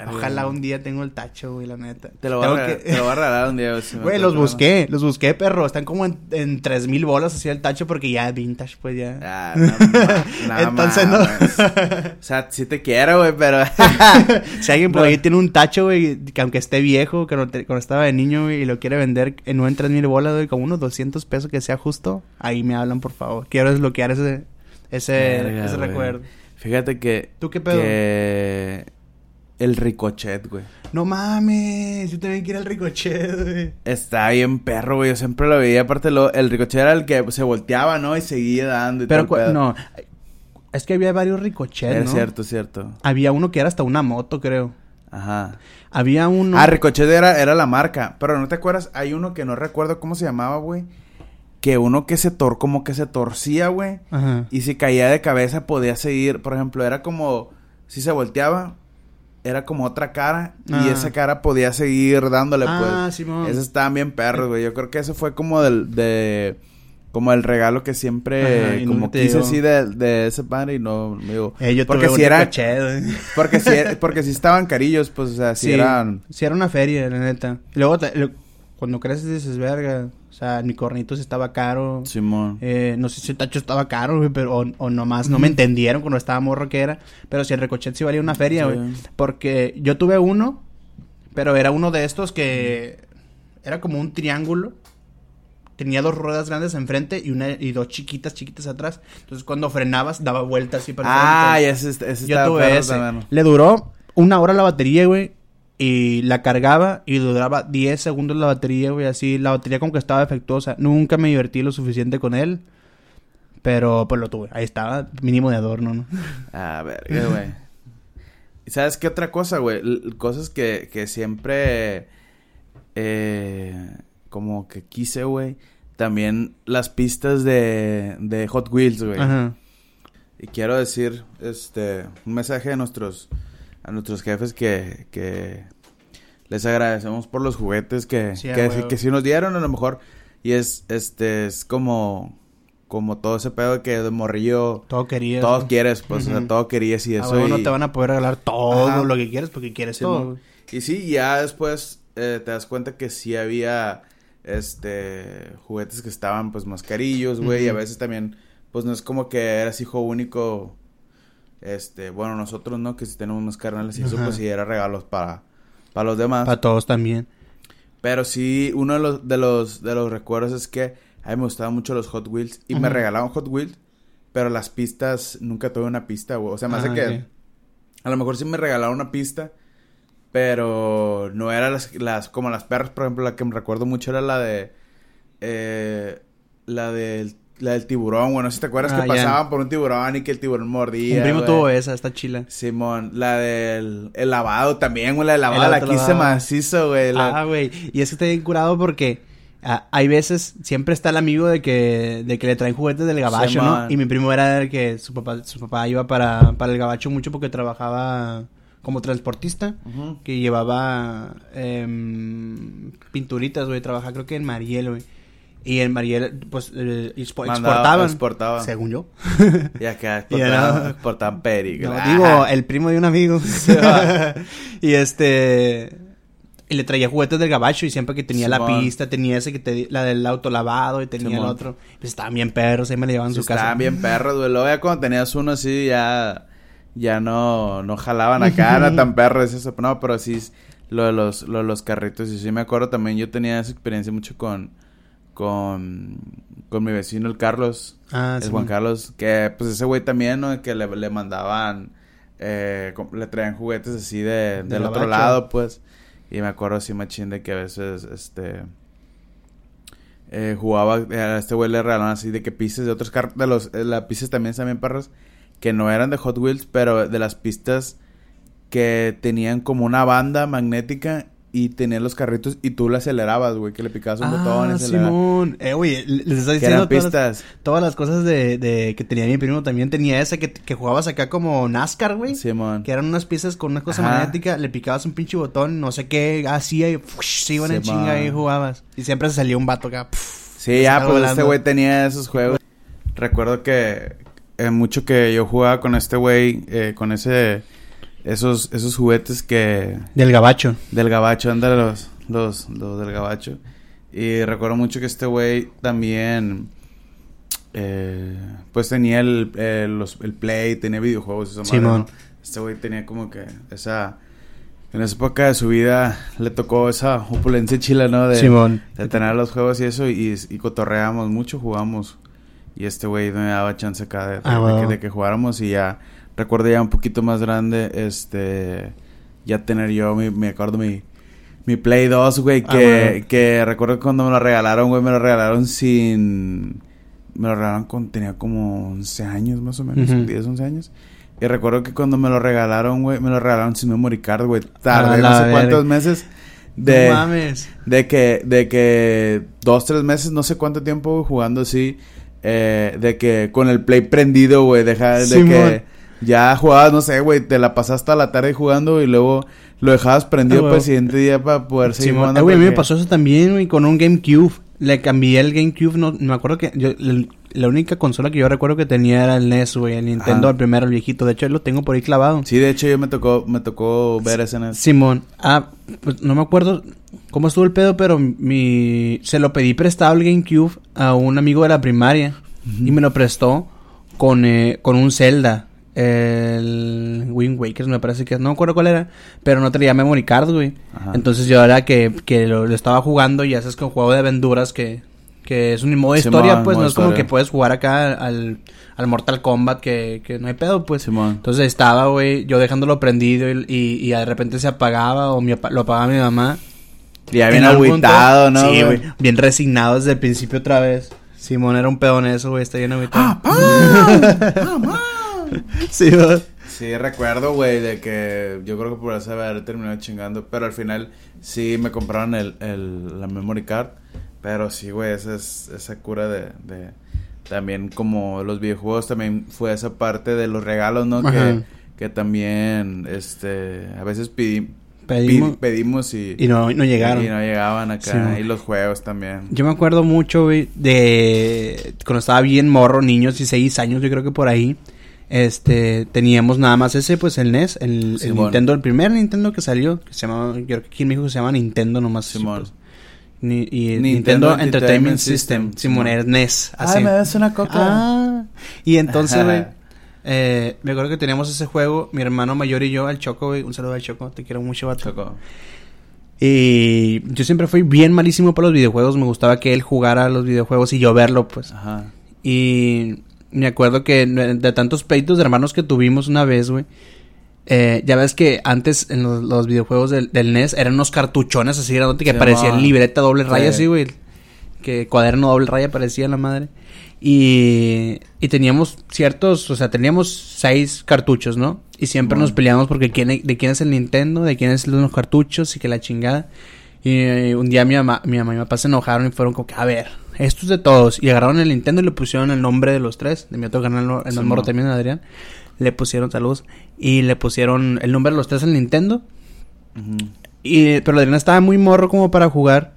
Ojalá un día tenga el tacho, güey, la neta. Te lo, voy a Tengo que- te lo voy a regalar un día. güey, si Güey, los busqué, los busqué, perro. Están como en, en tres mil bolas así el tacho porque ya es vintage, pues ya. Ah, no, ma- no Entonces no. O sea, sí te quiero, güey, pero... si alguien por ahí tiene un tacho, güey, que aunque esté viejo, que no te- cuando estaba de niño, güey, y lo quiere vender en no en tres mil bolas, güey, como unos 200 pesos que sea justo, ahí me hablan, por favor. Quiero desbloquear ese, ese, Verga, ese recuerdo. Fíjate que... ¿Tú qué pedo? Que... El ricochet, güey. No mames, yo también quiero el ricochet, güey. Está bien perro, güey. Yo siempre lo veía. Aparte, lo, el ricochet era el que se volteaba, ¿no? Y seguía dando y Pero, todo no, es que había varios ricochets, Es ¿no? cierto, es cierto. Había uno que era hasta una moto, creo. Ajá. Había uno... Ah, Ricochet era, era la marca. Pero ¿no te acuerdas? Hay uno que no recuerdo cómo se llamaba, güey. Que uno que se tor... Como que se torcía, güey. Ajá. Y si caía de cabeza podía seguir. Por ejemplo, era como... Si se volteaba... Era como otra cara. Ah. Y esa cara podía seguir dándole, Ah, pues. Simón. Esos estaban bien perros, güey. Yo creo que eso fue como del... De... Como el regalo que siempre... Ajá, como quise así de, de ese padre y no... Digo, Eh, yo porque si era... Porque si, porque si estaban carillos, pues, o sea, si Sí, eran... sí era una feria, la neta. Y luego, te- lo- cuando creces dices, verga, o sea, mi cornito sí estaba caro. Simón. Eh, no sé si el tacho estaba caro, güey, pero o, o nomás no me entendieron cuando estaba morro que era. Pero si el ricochet sí valía una feria, Sí. güey. Porque yo tuve uno, pero era uno de estos que era como un triángulo. Tenía dos ruedas grandes enfrente y una y dos chiquitas, chiquitas atrás. Entonces cuando frenabas daba vueltas así para Ah, ya ese, ese Yo estaba tuve ese. también. Le duró una hora la batería, güey. Y la cargaba y duraba 10 segundos la batería, güey. Así, la batería como que estaba defectuosa. Nunca me divertí lo suficiente con él. Pero pues lo tuve. Ahí estaba, mínimo de adorno, ¿no? Ah, verga, güey. ¿Y sabes qué otra cosa, güey? L- Cosas que, que siempre... Eh, como que quise, güey. También las pistas de, de Hot Wheels, güey. Ajá. Y quiero decir, este, un mensaje a nuestros, a nuestros jefes que, que les agradecemos por los juguetes que, Sí, que, que sí nos dieron a lo mejor. Y es, este, es como, como todo ese pedo que de morrillo Todo querías. todo ¿no? quieres, pues, o sea, todo querías y eso. huevo no y, te van a poder regalar todo Ajá. lo que quieres porque quieres Sí, todo. y sí, ya después eh, te das cuenta que sí había, este, juguetes que estaban, pues, más carillos, güey, y a veces también, pues, no es como que eras hijo único, este, bueno, nosotros, ¿no? Que si tenemos unos carnales y eso, pues, sí era regalos para, para los demás. Para todos también. Pero sí, uno de los, de los, de los recuerdos es que a mí me gustaban mucho los Hot Wheels y me regalaban Hot Wheels, pero las pistas, nunca tuve una pista, güey. O sea, me hace Ah, que a lo mejor sí me regalaron una pista, pero no era las, las, como las perras, por ejemplo, la que me recuerdo mucho era la de, eh, la del la del tiburón, güey. No sé si te acuerdas Ah, que ya. pasaban por un tiburón y que el tiburón mordía. Un primo tuvo esa, está chila. Simón, la del el lavado también, güey. La del lavado El la quise lavado. macizo, güey. la- Ah, güey. Y es que está bien curado porque ah, hay veces, siempre está el amigo de que, de que le traen juguetes del gabacho, ¿no? Y mi primo era el que su papá, su papá iba para, para el gabacho mucho porque trabajaba como transportista. Que llevaba em, pinturitas, güey. Trabajaba creo que en Mariel, güey. Y en Mariel, pues, eh, expo- exportaban. exportaban. Según yo. Y acá Y era- exportaban, exportaban peri. No, Ah. digo, el primo de un amigo. y este. Y le traía juguetes del gabacho y siempre que tenía la pista, tenía ese que te, la del auto lavado y tenía el otro. Pues estaban bien perros, ahí me le llevaban Sí, su casa. Estaban bien perros, güey. Luego ya cuando tenías uno así, ya... Ya no... No jalaban acá, no tan perros. Eso, no, pero sí... Lo de los, lo de los carritos. Y sí me acuerdo también. Yo tenía esa experiencia mucho con... Con... Con mi vecino, el Carlos. Ah, el sí. Juan Carlos. Que, pues, ese güey también, ¿no? Que le, le mandaban... Eh, le traían juguetes así de, del otro lado, pues. Y me acuerdo así machín de que a veces, este... Eh, jugaba, eh, a este güey le regalaron así de que pistas de otros carros, de los, eh, las pistas también bien perros, que no eran de Hot Wheels, pero de las pistas que tenían como una banda magnética y tenían los carritos y tú le acelerabas, güey, que le picabas un botón Ah, aceleraba. Simón. Eh, güey, les eran diciendo todas las, pistas. todas las cosas de, de que tenía mi primo también. Tenía esa que, que jugabas acá como NASCAR, güey. Simón. Que eran unas piezas con una cosa Ajá. magnética, le picabas un pinche botón, no sé qué, hacía y fush, se iban en chinga y jugabas. Y siempre se salía un vato acá. Sí, ya, pues este güey tenía esos juegos. Recuerdo que eh, mucho que yo jugaba con este güey, eh, con ese, esos, esos juguetes que, Del gabacho. Del gabacho, ándale los, los, los del gabacho. Y recuerdo mucho que este güey también, eh, pues tenía el, eh, los, el play, tenía videojuegos. Esa madre, Simón. ¿no? Este güey tenía como que esa, en esa época de su vida le tocó esa opulencia chila, ¿no? De, Simón. de tener los juegos y eso, y, y cotorreábamos mucho, jugamos. Y este güey me daba chance acá de, de- Ah, de que, de que jugáramos y ya, recuerdo ya un poquito más grande, este, ya tener yo, mi, me acuerdo mi, mi Play 2, güey, Ah, que, que recuerdo cuando me lo regalaron, güey, me lo regalaron sin, me lo regalaron cuando tenía como 11 años más o menos, Ujú. 10, 11 años. Y recuerdo que cuando me lo regalaron, güey, me lo regalaron sin memory card, güey. La no sé cuántos meses de... No mames. De que, de que dos, tres meses, no sé cuánto tiempo jugando así, eh, de que con el play prendido, güey, deja de Simón. que ya jugabas, no sé, güey, te la pasaste a la tarde jugando y luego lo dejabas prendido Ah, para el siguiente día para poder seguir Simón. jugando. Eh, güey, a mí me pasó eso también, güey, con un GameCube. Le cambié el GameCube, no, me acuerdo que yo, la, la única consola que yo recuerdo que tenía era el NES, güey, el Nintendo, Ajá. el primero, el viejito. De hecho, lo tengo por ahí clavado. Sí, de hecho yo me tocó, me tocó ver ese en el- Simón, ah, pues no me acuerdo cómo estuvo el pedo, pero mi se lo pedí prestado el GameCube a un amigo de la primaria y me lo prestó con eh, con un Zelda, el Wind Waker, me parece que no me acuerdo cuál era, pero no traía memory card, güey. Ajá. Entonces yo era que, que lo, lo estaba jugando y haces con juego de aventuras que, que es un modo de Simón, historia, pues no es como que puedes jugar acá al, al Mortal Kombat que, que no hay pedo, pues. Simón. Entonces estaba, güey, yo dejándolo prendido y, y, y de repente se apagaba o mi, lo apagaba mi mamá. Y ya bien agüitado, ¿no? Sí, güey. Bien resignado desde el principio otra vez. Simón era un pedo en eso, güey. Está bien agüitado. sí. Sí, recuerdo, güey, de que yo creo que por eso haber terminado chingando, pero al final sí me compraron el, el, la memory card, pero sí, güey, esa es esa cura de, de también como los videojuegos también fue esa parte de los regalos, ¿no? Ajá. Que, que también, este, a veces pidi- Pedimos- y, Y no, no llegaron. y no llegaban acá, Sí, y los juegos también. Yo me acuerdo mucho, güey, de cuando estaba bien morro, niños, 16 años, yo creo que por ahí. Este, teníamos nada más ese, pues el NES, el. Nintendo, el primer Nintendo que salió, que se llamaba, yo creo que aquí en México se llama Nintendo nomás. así, Simón. pues. Ni- y Nintendo Nintendo, Entertainment Entertainment System, Simón, era NES, así. das una coca? Ah, y entonces, güey, eh, me acuerdo que teníamos ese juego, mi hermano mayor y yo, al Choco, güey, un saludo al Choco, te quiero mucho, vato. Choco. Y yo siempre fui bien malísimo para los videojuegos, me gustaba que él jugara a los videojuegos y yo verlo, pues. Ajá. Y me acuerdo que de tantos peitos de hermanos que tuvimos una vez, güey. eh, ya ves que antes en los, los videojuegos del, del NES eran unos cartuchones así grandotes que Sí, parecían libreta doble raya Sí. güey. que cuaderno doble raya parecía la madre. Y, y teníamos ciertos, o sea, teníamos seis cartuchos, ¿no? Y siempre nos peleábamos porque quién, de quién es el Nintendo, de quién es los cartuchos y que la chingada. Y eh, un día mi mamá, mi mamá y mi papá se enojaron y fueron como que, a ver, esto es de todos. Y agarraron el Nintendo y le pusieron el nombre de los tres. De mi otro canal, el Sí, morro mo. también, Adrián. Le pusieron, saludos. Y le pusieron el nombre de los tres al Nintendo. Y, pero Adrián estaba muy morro como para jugar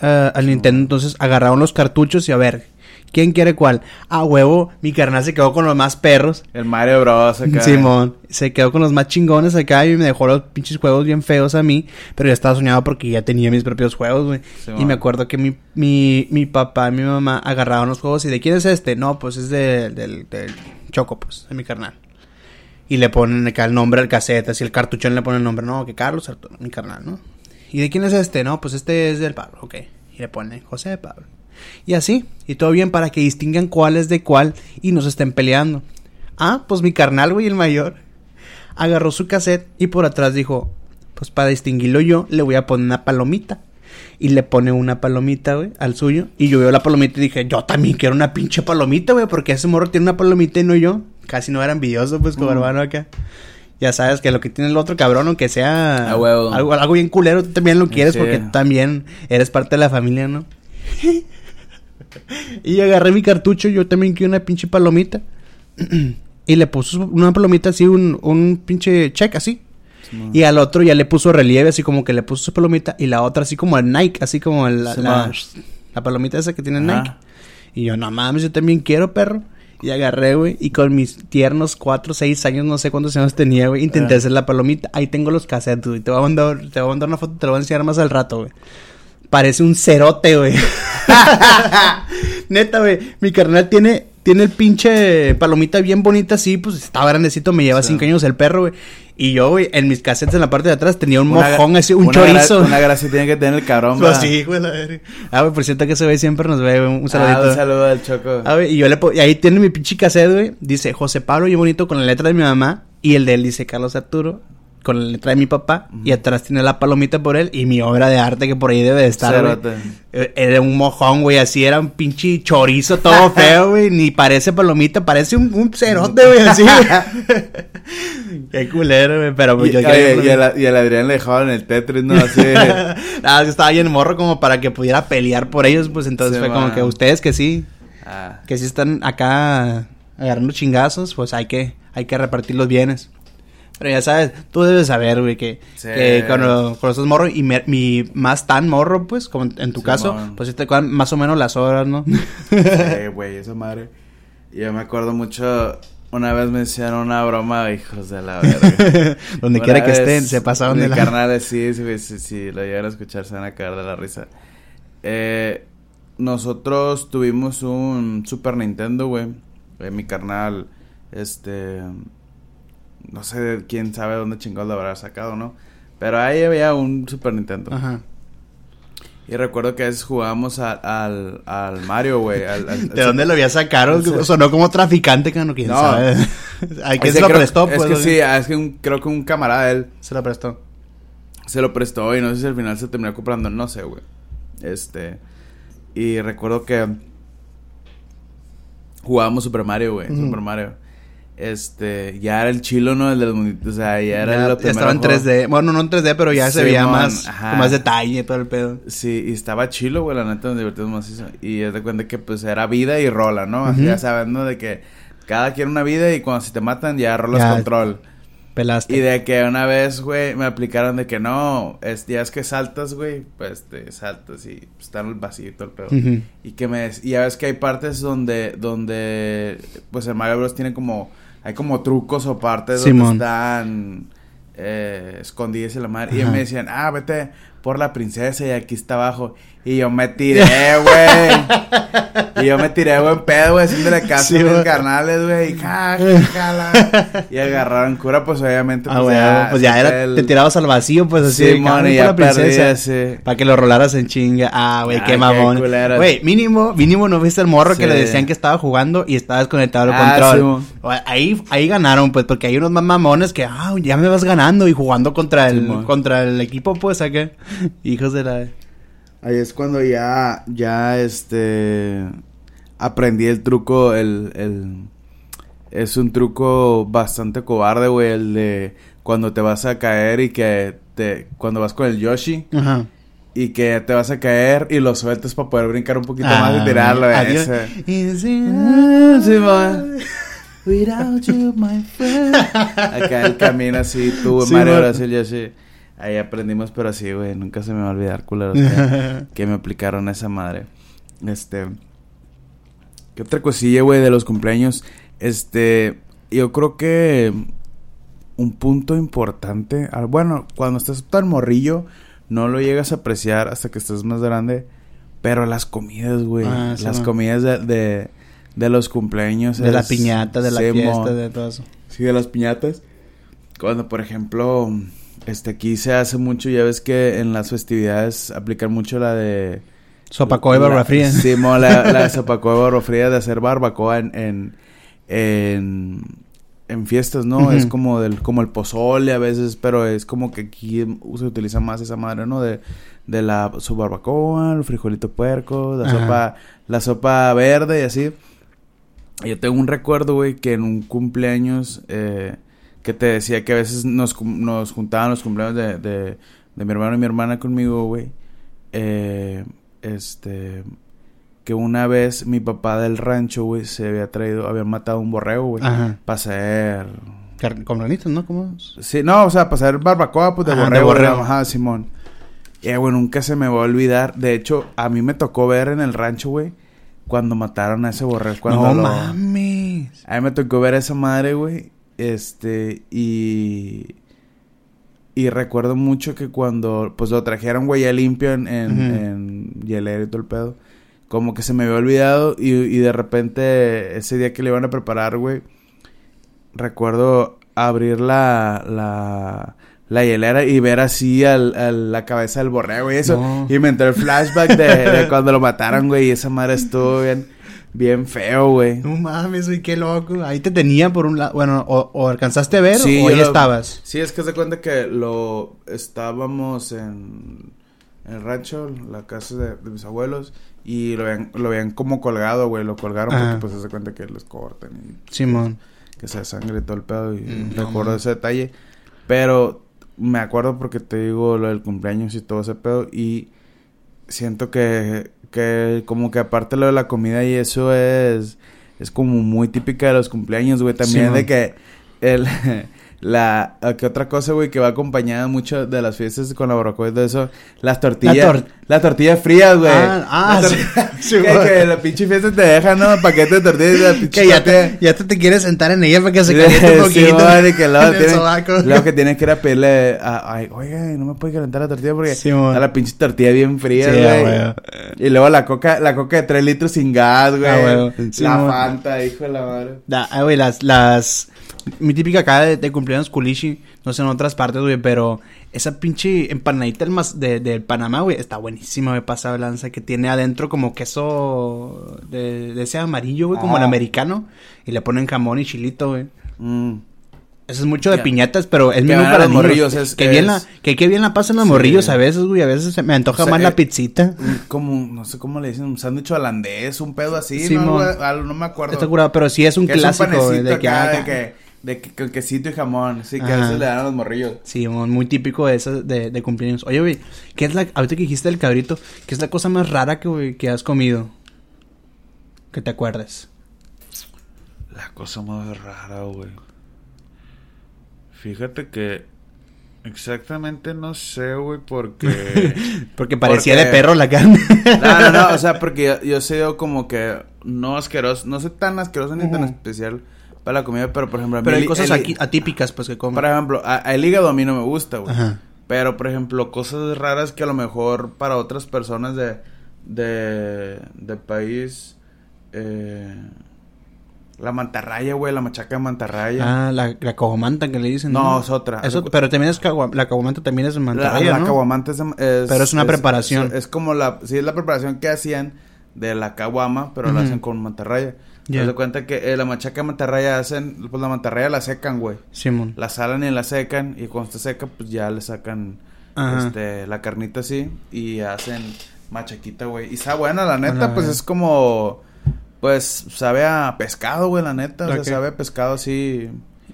eh, al Nintendo. Entonces agarraron los cartuchos y a ver, ¿quién quiere cuál? A huevo, mi carnal se quedó con los más perros. El Mario Bros. acá. Simón, se quedó con los más chingones acá y me dejó los pinches juegos bien feos a mí. Pero ya estaba soñado porque ya tenía mis propios juegos, güey. Y me acuerdo que mi, mi, mi papá y mi mamá agarraron los juegos y ¿de quién es este? No, pues es de- del, del Choco, pues, de mi carnal. Y le ponen acá el nombre al cassette, así el cartuchón le pone el nombre, no, que Carlos mi carnal, ¿no? ¿Y de quién es este? No, pues este es del Pablo, ok. Y le pone José de Pablo. Y así, y todo bien para que distingan cuál es de cuál y no se estén peleando. Ah, pues mi carnal, güey, el mayor, agarró su cassette y por atrás dijo, pues para distinguirlo yo, le voy a poner una palomita. Y le pone una palomita, güey, al suyo. Y yo veo la palomita y dije, yo también quiero una pinche palomita, güey, porque ese morro tiene una palomita y no yo. Casi no era envidioso, pues, como Mm. hermano acá. Ya sabes que lo que tiene el otro cabrón, aunque sea huevo. algo, algo bien culero, tú también lo quieres Sí. porque tú también eres parte de la familia, ¿no? y agarré mi cartucho, yo también quiero una pinche palomita. y le puso una palomita así, un, un pinche check así. Y al otro ya le puso relieve, así como que le puso su palomita. Y la otra así como el Nike, así como el- la, Sí, la, palomita esa que tiene Ajá. Nike. Y yo, no mames, yo también quiero, perro. Y agarré, güey, y con mis tiernos cuatro, seis años, no sé cuántos años tenía, güey, intenté Ah. hacer la palomita. Ahí tengo los cassettes, güey. Te voy a mandar, te voy a mandar una foto, te lo voy a enseñar más al rato, güey. Parece un cerote, güey. Neta, güey. Mi carnal tiene, tiene el pinche palomita bien bonita así, pues estaba grandecito, me lleva Sí. cinco años el perro, güey. Y yo, güey, en mis cassettes en la parte de atrás tenía un Una mojón así, un una gra- chorizo. Una gracia tiene que tener el cabrón, Pues sí, güey, la verga. Ah, güey, por cierto que ese güey siempre nos ve, güey, un Ah, saludito. un saludo al Choco. Ah, güey, y yo le y ahí tiene mi pinche cassette, güey. Dice José Pablo, bien bonito, con la letra de mi mamá. Y el de él dice Carlos Arturo, con la letra de mi papá. Y atrás tiene la palomita por él y mi obra de arte que por ahí debe de estar. Eh, Era un mojón, güey, así era un pinche chorizo todo feo, güey. Ni parece palomita, parece un, un cerote, güey, así. Qué culero, güey, pero pues Y, yo oye, y, el, y el Adrián le dejaban el Tetris, ¿no? Así. Nada, que estaba bien morro como para que pudiera pelear por ellos, pues entonces Sí, fue como man. que ustedes que sí, ah. que sí están acá agarrando chingazos, pues hay que, hay que repartir los bienes. Pero ya sabes, tú debes saber, güey, que, Sí. que cuando, cuando estás morro y me- mi más tan morro, pues, como en, en tu Sí, caso, man. pues sí te cuadran más o menos las horas, ¿no? Sí, güey, esa madre. Yo me acuerdo mucho. Una vez me hicieron una broma, hijos de la verga. Donde quiera que estén, se pasaron de la... carnales, sí, sí, güey, sí, sí, lo llegan a escuchar, se van a caer de la risa. Eh, nosotros tuvimos un Super Nintendo, güey. Eh, mi carnal, este. No sé quién sabe dónde chingados lo habrá sacado, ¿no? Pero ahí había un Super Nintendo. Ajá. Y recuerdo que a veces jugábamos al, al, al Mario, güey. al- al- ¿De dónde lo había sacado? Sonó como traficante, que no, quién No. sabe. Que Ese se lo creo- prestó, Es pues. que güey. sí, es que un- creo que un camarada de él Se lo prestó. se lo prestó y no sé si al final se terminó comprando, no sé, güey. Este. Y recuerdo que jugábamos Super Mario, güey. Super Mario. Este, ya era el chilo, ¿no? El de los monitos, o sea, ya era Ya, lo ya estaba en juego. 3D. Bueno, no en 3D, pero ya se veía más, con más detalle todo el pedo. Sí, y estaba chilo, güey, la neta nos divertimos macizo. Y es de cuenta que pues era vida y rola, ¿no? Ujú. ya sabes, ¿no? De que cada quien una vida y cuando si te matan ya rolas Ya. control. Pelaste. Y de que una vez, güey, me aplicaron de que no, es, ya es que saltas, güey, pues te saltas y está en el vacío todo el pedo. Y que me, y ya ves que hay partes donde, donde, pues en Mario Bros tiene como, hay como trucos o partes Simón. donde están eh, escondidas y la madre. Y me decían, ah, vete por la princesa y aquí está abajo. Y yo me tiré, güey. y yo me tiré, güey, en pedo, güey, haciéndole caso Sí, a mis carnales, güey. Y ja, jala. Y agarraron cura, pues obviamente. Ah, güey, pues ya era, el- te tirabas al vacío, pues así. Sí, mon, "Ah, y ya la princesa. perdí ese. Para que lo rolaras en chinga. Ah, güey, Ah, qué qué mamón. Güey, mínimo, mínimo no viste el morro que Sí. le decían que estaba jugando y estaba desconectado el Ah, control. sí, ahí, ahí ganaron, pues, porque hay unos más mamones que, ah, ya me vas ganando y jugando contra el, Sí, contra el equipo, pues, acá. Hijos de la. Ahí es cuando ya, ya, este, aprendí el truco, el, el, es un truco bastante cobarde, güey, el de cuando te vas a caer y que te, cuando vas con el Yoshi. Ajá. Y que te vas a caer y lo sueltas para poder brincar un poquito más Ah, y tirarlo. adiós. ese. Ah. Without you, my friend. Acá el camino así, tú, Sí, Mario. Brasil, yo sí. Ahí aprendimos, pero sí, güey, nunca se me va a olvidar, culeros, que, que me aplicaron esa madre. Este. ¿Qué otra cosilla, güey, de los cumpleaños? Este. Yo creo que. Un punto importante. Bueno, cuando estás tan morrillo, no lo llegas a apreciar hasta que estés más grande. Pero las comidas, güey. Ah, sí, las man. comidas de, de, de los cumpleaños. De la piñata, de la Sí, fiesta, de todo eso. Sí, de las piñatas. Cuando, por ejemplo, este aquí se hace mucho, ya ves que en las festividades aplican mucho la de... Sopacoa y barba. Sí, mo, la, la sopacoa y barba fría de hacer barbacoa en... en, en en fiestas, ¿no? Es como del, como el pozole a veces, pero es como que aquí se utiliza más esa madre, ¿no? De, de la su barbacoa, el frijolito puerco, la Ajá. sopa, la sopa verde y así. Yo tengo un recuerdo, güey, que en un cumpleaños, eh, que te decía que a veces nos, nos juntaban los cumpleaños de, de, de mi hermano y mi hermana conmigo, güey. Eh, este, que una vez mi papá del rancho, güey, se había traído, había matado un borrego, güey. Ajá. Para hacer... Con granitos, ¿no? ¿Cómo? Sí, no, o sea, para hacer barbacoa, pues de Ajá, de borrego. Ajá, Simón. Y, güey, nunca se me va a olvidar. De hecho, a mí me tocó ver en el rancho, güey, cuando mataron a ese borrego. Cuando no lo- mames. A mí me tocó ver a esa madre, güey. Este, y. Y recuerdo mucho que cuando, pues lo trajeron, güey, ya limpio en, en, en hielera y todo el pedo. Como que se me había olvidado y, y de repente ese día que le iban a preparar, güey, recuerdo abrir la, la, la hielera y ver así al, al- la cabeza del borrego y eso. No. Y me entró el flashback de, de cuando lo mataron, güey, y esa madre estuvo bien, bien feo, güey. No mames, güey, qué loco. Ahí te tenía por un lado. Bueno, o, o alcanzaste a ver Sí, o ahí lo- estabas. Sí, es que se cuenta que lo estábamos en, el rancho, la casa de, de mis abuelos, y lo habían, lo habían como colgado, güey, lo colgaron Ajá. porque pues se cuenta que los cortan y Simón. que se sangre y todo el pedo, y Mm, recuerdo ese detalle. Pero me acuerdo porque te digo lo del cumpleaños y todo ese pedo, y siento que, que como que aparte lo de la comida y eso es, es como muy típica de los cumpleaños, güey, también Sí, de man. que el... La, que otra cosa, güey, que va acompañada mucho de las fiestas con la barbacoa y todo eso, las tortillas, La tor- las tortillas frías, güey. Ah, ah, La sí. Sí, que, güey. que la pinche fiesta te deja, ¿no? Paquete de tortillas y la pinche Que ya tortilla. te, ya te, te quieres sentar en ella para que se caliente un Sí, poquito. y que luego que tienes que ir a pedirle a, ay, oiga, no me puede calentar la tortilla porque Sí, está la pinche tortilla bien fría, Sí, güey. y luego la coca, la coca de 3 litros sin gas, güey. A huevo. Sí, la. Fanta, hijo de la madre. Ah, güey, las, las... Mi típica acá de, de cumpleaños culichi, no sé en otras partes, güey, pero esa pinche empanadita del, mas- de, Panamá, güey, está buenísima, me pasa de lanza, que tiene adentro como queso de, de ese amarillo, güey, como el americano, y le ponen jamón y chilito, güey. Mm. Eso es mucho de Que- piñatas, pero es que menú a para los niños. morrillos, es- que, bien la, que qué bien la pasan los Sí. morrillos a veces, güey, a veces se me antoja O sea, más eh, la pizzita. Un- Como, no sé cómo le dicen, un sándwich holandés, un pedo así, Sí, ¿no? no me acuerdo. Está curado, pero sí es un Que clásico, de que... acá, ah, de que, de que con quesito y jamón, sí, que a Ajá. veces le dan a los morrillos. Sí, muy típico de esas de, de cumpleaños. Oye, güey, ¿qué es la, ahorita que dijiste del cabrito, qué es la cosa más rara que, güey, que has comido? Que te acuerdes. La cosa más rara, güey. Fíjate que exactamente no sé, güey, porque... Porque parecía Porque- de perro la carne. no, no, no, o sea, porque yo, soy yo como que no asqueroso, no soy tan asqueroso ni tan especial para la comida, pero por ejemplo... a mí Pero hay cosas el- aquí atípicas, pues, que comen. Por ejemplo, a- el hígado a mí no me gusta, güey. Pero, por ejemplo, cosas raras que a lo mejor para otras personas de, de, de país... Eh, la mantarraya, güey, la machaca de mantarraya. Ah, la, la caguamanta que le dicen. No, es otra. Eso, pero también es la caguamanta también es de La, mantarraya, la ¿no? caguamanta es, es- Pero es una preparación. Es, es como la... Sí, es la preparación que hacían de la caguama, pero la hacen con mantarraya. Ya. Das cuenta que eh, la machaca de mantarraya hacen... Pues la mantarraya la secan, güey. Simón. La salan y la secan. Y cuando está seca, pues ya le sacan... Ajá. Este, la carnita así y hacen machaquita, güey. Y está buena, la neta, Hola, pues es como. Pues sabe a pescado, güey, la neta. O ¿La sea, qué? sabe a pescado así.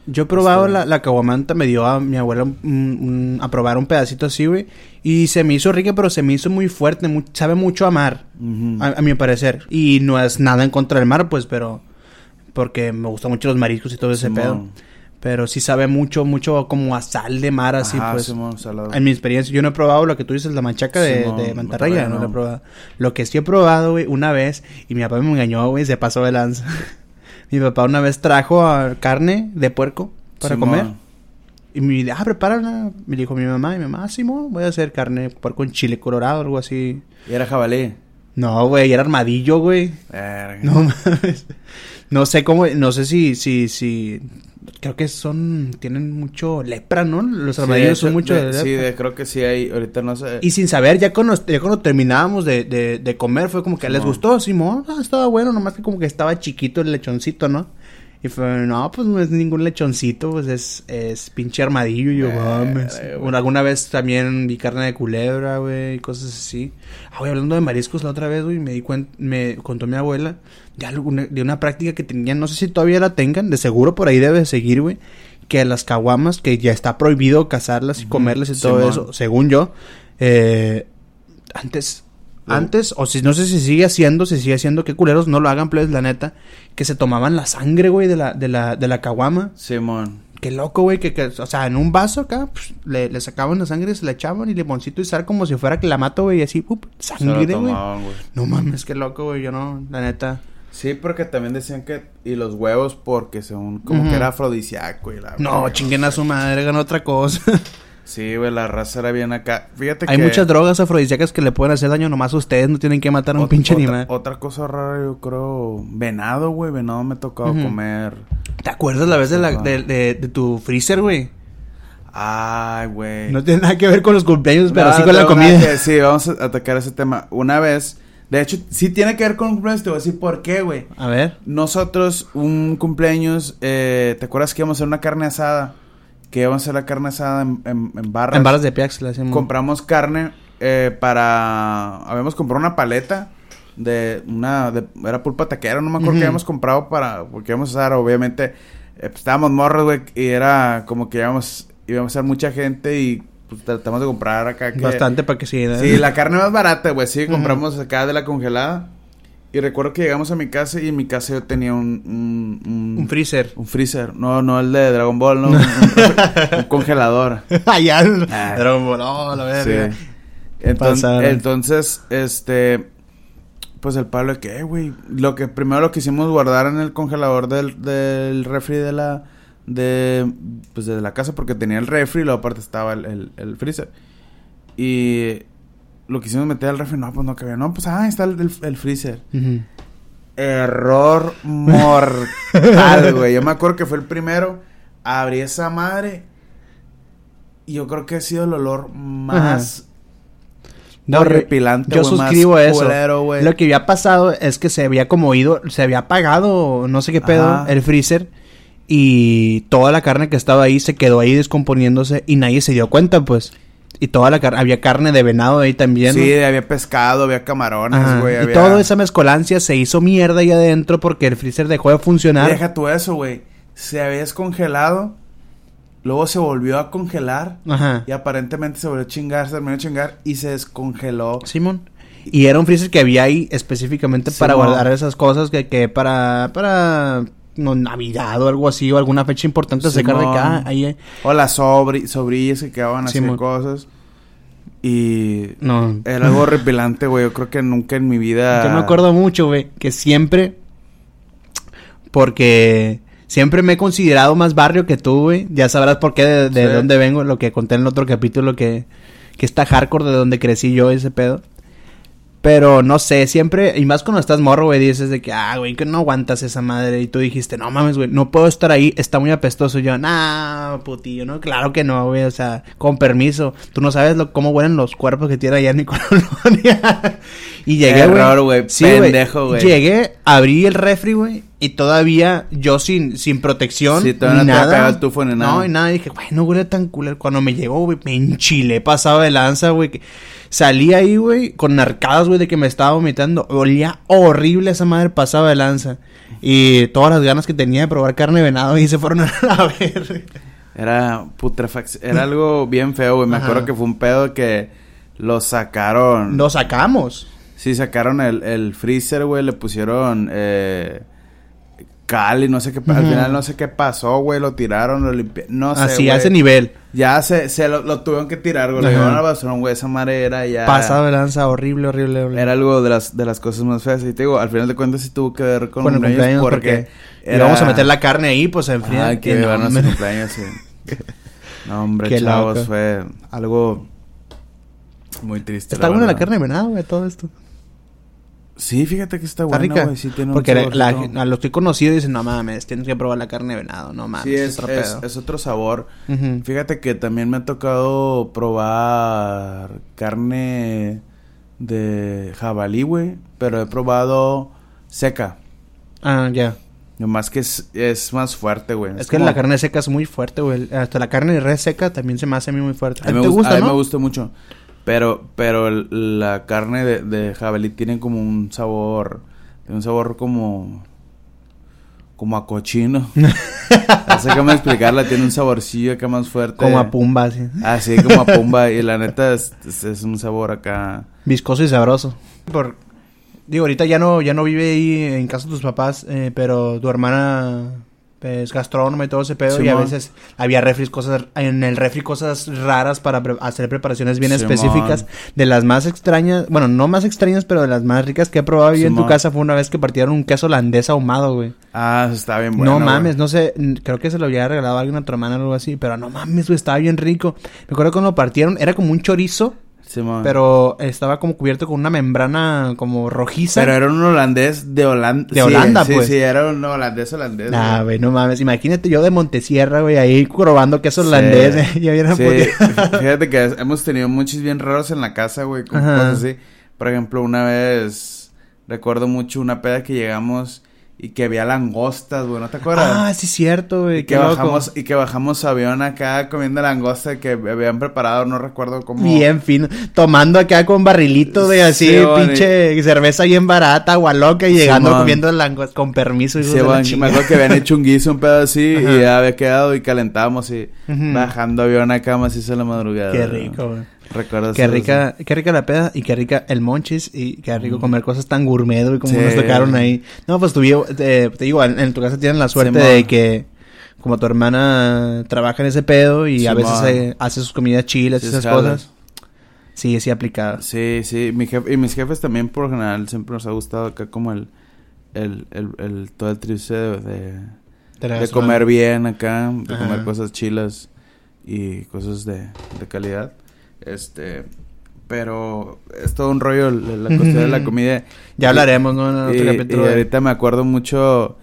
Yo he probado Este- la, la caguamanta, me dio a mi abuela un- un- a probar un pedacito así, güey. Y se me hizo rica, pero se me hizo muy fuerte, sabe mucho a mar, a, a mi parecer. Y no es nada en contra del mar, pues, pero... Porque me gustan mucho los mariscos y todo ese pedo. Pero sí sabe mucho, mucho como a sal de mar, así, Ajá, pues. Simón. En mi experiencia, yo no he probado lo que tú dices, la machaca de, Simón, de mantarraya, mantarraya, no, lo he no. probado. Lo que sí he probado, güey, una vez, y mi papá me engañó, güey, se pasó de lanza. mi papá una vez trajo carne de puerco para Simón. comer. Y me dijo, ah, prepárala. Me dijo mi mamá, y mi mamá, ah, Simón, voy a hacer carne de puerco en chile colorado, algo así. Y era jabalí. No, güey, era armadillo, güey. Verga. No mames. No sé cómo, no sé si, si, si, creo que son, tienen mucho lepra, ¿no? Los armadillos son mucho de- de lepra. Sí, de- creo que sí hay. Ahorita no sé. Y sin saber, ya cuando, ya cuando terminábamos de, de, de comer, fue como que les gustó, Simón, ah, estaba bueno, nomás que como que estaba chiquito el lechoncito, ¿no? Y fue, no, pues no es ningún lechoncito, pues es, es pinche armadillo, y yo, mames. Bueno, alguna vez también vi carne de culebra, güey, y cosas así. Ah, güey, hablando de mariscos la otra vez, güey, me di cuenta, me contó mi abuela de, alguna, de una práctica que tenían, no sé si todavía la tengan, de seguro por ahí debe de seguir, güey, que las caguamas, que ya está prohibido cazarlas y comerlas y todo Simón. eso, según yo, eh, antes, antes, o si no sé si sigue haciendo, si sigue haciendo, qué culeros, no lo hagan, plebes, la neta, que se tomaban la sangre, güey, de la, de la, de la caguama. Simón. Qué loco, güey, que, que, o sea, en un vaso acá, pues, le, le sacaban la sangre, se la echaban y limoncito y sal como si fuera clamato, güey, y así, up, sangre, güey. No mames, qué loco, güey, yo no, la neta. Sí, porque también decían que. Y los huevos, porque según. Como que era afrodisíaco y la. No, chinguen a su madre, hagan otra cosa. Sí, güey, la raza era bien acá. Fíjate Hay que. muchas drogas afrodisíacas que le pueden hacer daño nomás a ustedes, no tienen que matar a un ot- pinche otra, animal. Otra cosa rara, yo creo. Venado, güey. Venado me ha tocado comer. ¿Te acuerdas la vez de, la, de, de, de tu freezer, güey? Ay, güey. No tiene nada que ver con los cumpleaños, pero No, sí con la comida. que- sí, vamos a atacar ese tema. Una vez. De hecho, sí tiene que ver con cumpleaños. Te voy a decir por qué, güey. A ver. Nosotros, un cumpleaños, eh, ¿te acuerdas que íbamos a hacer una carne asada? Que íbamos a hacer la carne asada en, en, en barras. En barras de Piax le hacemos. Compramos carne eh, para... Habíamos comprado una paleta de una... De, era pulpa taquera, no me acuerdo qué habíamos comprado para... Porque íbamos a hacer, obviamente... eh, pues, estábamos morros, güey, y era como que íbamos... Íbamos a ser mucha gente y pues tratamos de comprar acá que... Bastante para que sí. ¿no? Sí, la carne más barata, güey. Sí, compramos acá de la congelada. Y recuerdo que llegamos a mi casa y en mi casa yo tenía un... Un, un, Un freezer. un freezer. No, no el de Dragon Ball, no. un, congelador. Allá. Ah. Dragon Ball, oh, la verga. Sí. Entonces, entonces, este... Pues el Pablo que, "Eh, güey, lo que primero lo que hicimos guardar en el congelador del, del refri de la de pues de la casa porque tenía el refri y luego aparte estaba el, el, el freezer. Y lo quisimos meter al refri, no, pues no cabía. No, pues ah, está el, el, el freezer. Error mortal, güey. Yo me acuerdo que fue el primero. Abrí esa madre. Y yo creo que ha sido el olor más No, horripilante, yo güey, más suscribo eso. culero. Lo que había pasado es que se había como ido, se había apagado, no sé qué pedo, Ajá. el freezer. Y toda la carne que estaba ahí se quedó ahí descomponiéndose y nadie se dio cuenta, pues. Y toda la carne, había carne de venado ahí también. Sí, ¿no? había pescado, había camarones, güey. Y toda esa mezcolancia se hizo mierda ahí adentro porque el freezer dejó de funcionar. Deja tú eso, güey. Se había descongelado. Luego se volvió a congelar. Ajá. Y aparentemente se volvió a chingar, se terminó de chingar. Y se descongeló. Simón. Y era un freezer que había ahí específicamente para guardar esas cosas que, que para, para no, Navidad o algo así o alguna fecha importante sacar de acá. Ahí, eh. O las sobri sobrillas que quedaban Simón. cosas. Y No. era algo horripilante, güey. Yo creo que nunca en mi vida. Yo me acuerdo mucho, güey, que siempre. Porque siempre me he considerado más barrio que tú, güey. Ya sabrás por qué, de, de Sí. dónde vengo, lo que conté en el otro capítulo, que, que está hardcore de donde crecí yo, ese pedo. Pero no sé, siempre, y más cuando estás morro, güey, dices de que, ah, güey, que no aguantas esa madre. Y tú dijiste, no mames, güey, no puedo estar ahí, está muy apestoso. Y yo, nah, putillo, no, claro que no, güey, o sea, con permiso. Tú no sabes lo, cómo huelen los cuerpos que tiene allá en. Y llegué, güey. Sí, pendejo, güey. Llegué, abrí el refri, güey. Y todavía yo sin, sin protección. Sí, todavía no nada. el tufo ni nada. No, y nada. Dije, güey, no huele tan culero. Cuando me llegó, güey, me enchilé pasado de lanza, güey. que Salí ahí, güey, con arcadas, güey, de que me estaba vomitando. Olía horrible esa madre pasaba de lanza. Y todas las ganas que tenía de probar carne de venado y se fueron a la verga. Era putrefacción. Era algo bien feo, güey. Me Ajá. acuerdo que fue un pedo que lo sacaron. Lo sacamos. Sí, sacaron el, el freezer, güey. Le pusieron eh, cal y no sé qué. Al final no sé qué pasó, güey. Lo tiraron, lo limpiaron. No sé. Así, a ese nivel. Ya se, se lo, lo tuvieron que tirar, güey. Lo llevaron al basurón, güey. Esa madre era ya. Pasado de lanza, horrible, horrible, horrible. Era algo de las, de las cosas más feas. Y te digo, al final de cuentas sí tuvo que ver con con el cumpleaños porque, íbamos a meter la carne ahí, pues en frío. Ah, que a su cumpleaños, sí. No, hombre, Qué chavos, loco. fue algo muy triste. Está buena la carne de venado, güey, todo esto. Sí, fíjate que está Está buena, rica. Sí, tiene un Porque la- la- a los que he conocido dicen, no mames, tienes que probar la carne de venado, no mames. Sí, es, otro es, pedo". es otro sabor. Fíjate que también me ha tocado probar carne de jabalí, güey. Pero he probado seca. Ah, ya. Nomás que es, es más fuerte, güey. Es que como- la carne seca es muy fuerte, güey. Hasta la carne de res seca también se me hace a mí muy fuerte. A mí, me, ¿Te gus- gusta, a mí me gusta mucho. Pero, pero el- la carne de, de jabalí tiene como un sabor. Tiene un sabor como. Como a cochino. no sé cómo explicarla. Tiene un saborcillo acá más fuerte. Como a pumba, así. Así como a pumba. y la neta es, es- es un sabor acá. Viscoso y sabroso. Por... Digo, ahorita ya no, ya no vive ahí en casa de tus papás, eh, pero tu hermana es gastrónoma y todo ese pedo. y a veces había refris, cosas, en el refri cosas raras para pre- hacer preparaciones bien específicas. De las más extrañas, bueno, no más extrañas, pero de las más ricas que he probado yo en tu casa fue una vez que partieron un queso holandés ahumado, güey. Ah, está bien bueno. no güey. mames, no sé, creo que se lo había regalado a alguien a tu hermana o algo así, pero no mames, güey, estaba bien rico. Me acuerdo cuando lo partieron, era como un chorizo, Pero estaba como cubierto con una membrana como rojiza. Pero era un holandés de Holanda. De Holanda, sí, pues. Sí, era un holandés holandés. Nah, güey. no mames. Imagínate yo de Montesierra, güey, ahí probando queso holandés. eh, ya hubiera Sí, fíjate que hemos tenido muchos bien raros en la casa, güey, con Ajá. cosas así. Por ejemplo, una vez recuerdo mucho una peda que llegamos y que había langostas, güey, ¿no te acuerdas? Ah, sí, cierto, güey. y que qué loco. bajamos y que bajamos avión acá comiendo langosta que habían preparado, no recuerdo cómo. Bien fino. Tomando acá con barrilito de así, Sí, pinche cerveza bien barata, agua loca y llegando comiendo langos con permiso. Sí, bueno, me acuerdo que habían hecho un guiso, un pedo así, Ajá. y ya había quedado y calentábamos y bajando avión acá más hizo la madrugada. Qué rico, güey. Recuerdo Qué rica, qué rica la peda y qué rica el monchis y qué rico comer cosas tan gourmet, güey, como Sí. nos tocaron ahí. No, pues tuvi- te, te digo, en, en tu casa tienen la suerte de que como tu hermana trabaja en ese pedo y a veces eh, hace sus comidas chilas y esas cosas. Sí, sí aplicadas. Sí, sí, mi jefe, y mis jefes también por general siempre nos ha gustado acá como el, el, el, el- todo el trice de, comer bien acá, de Ajá. comer cosas chilas y cosas de, de calidad. Este, pero es todo un rollo el- la cuestión de la comida. Ya hablaremos, ¿no? En otro Y, capítulo. y ahorita me acuerdo mucho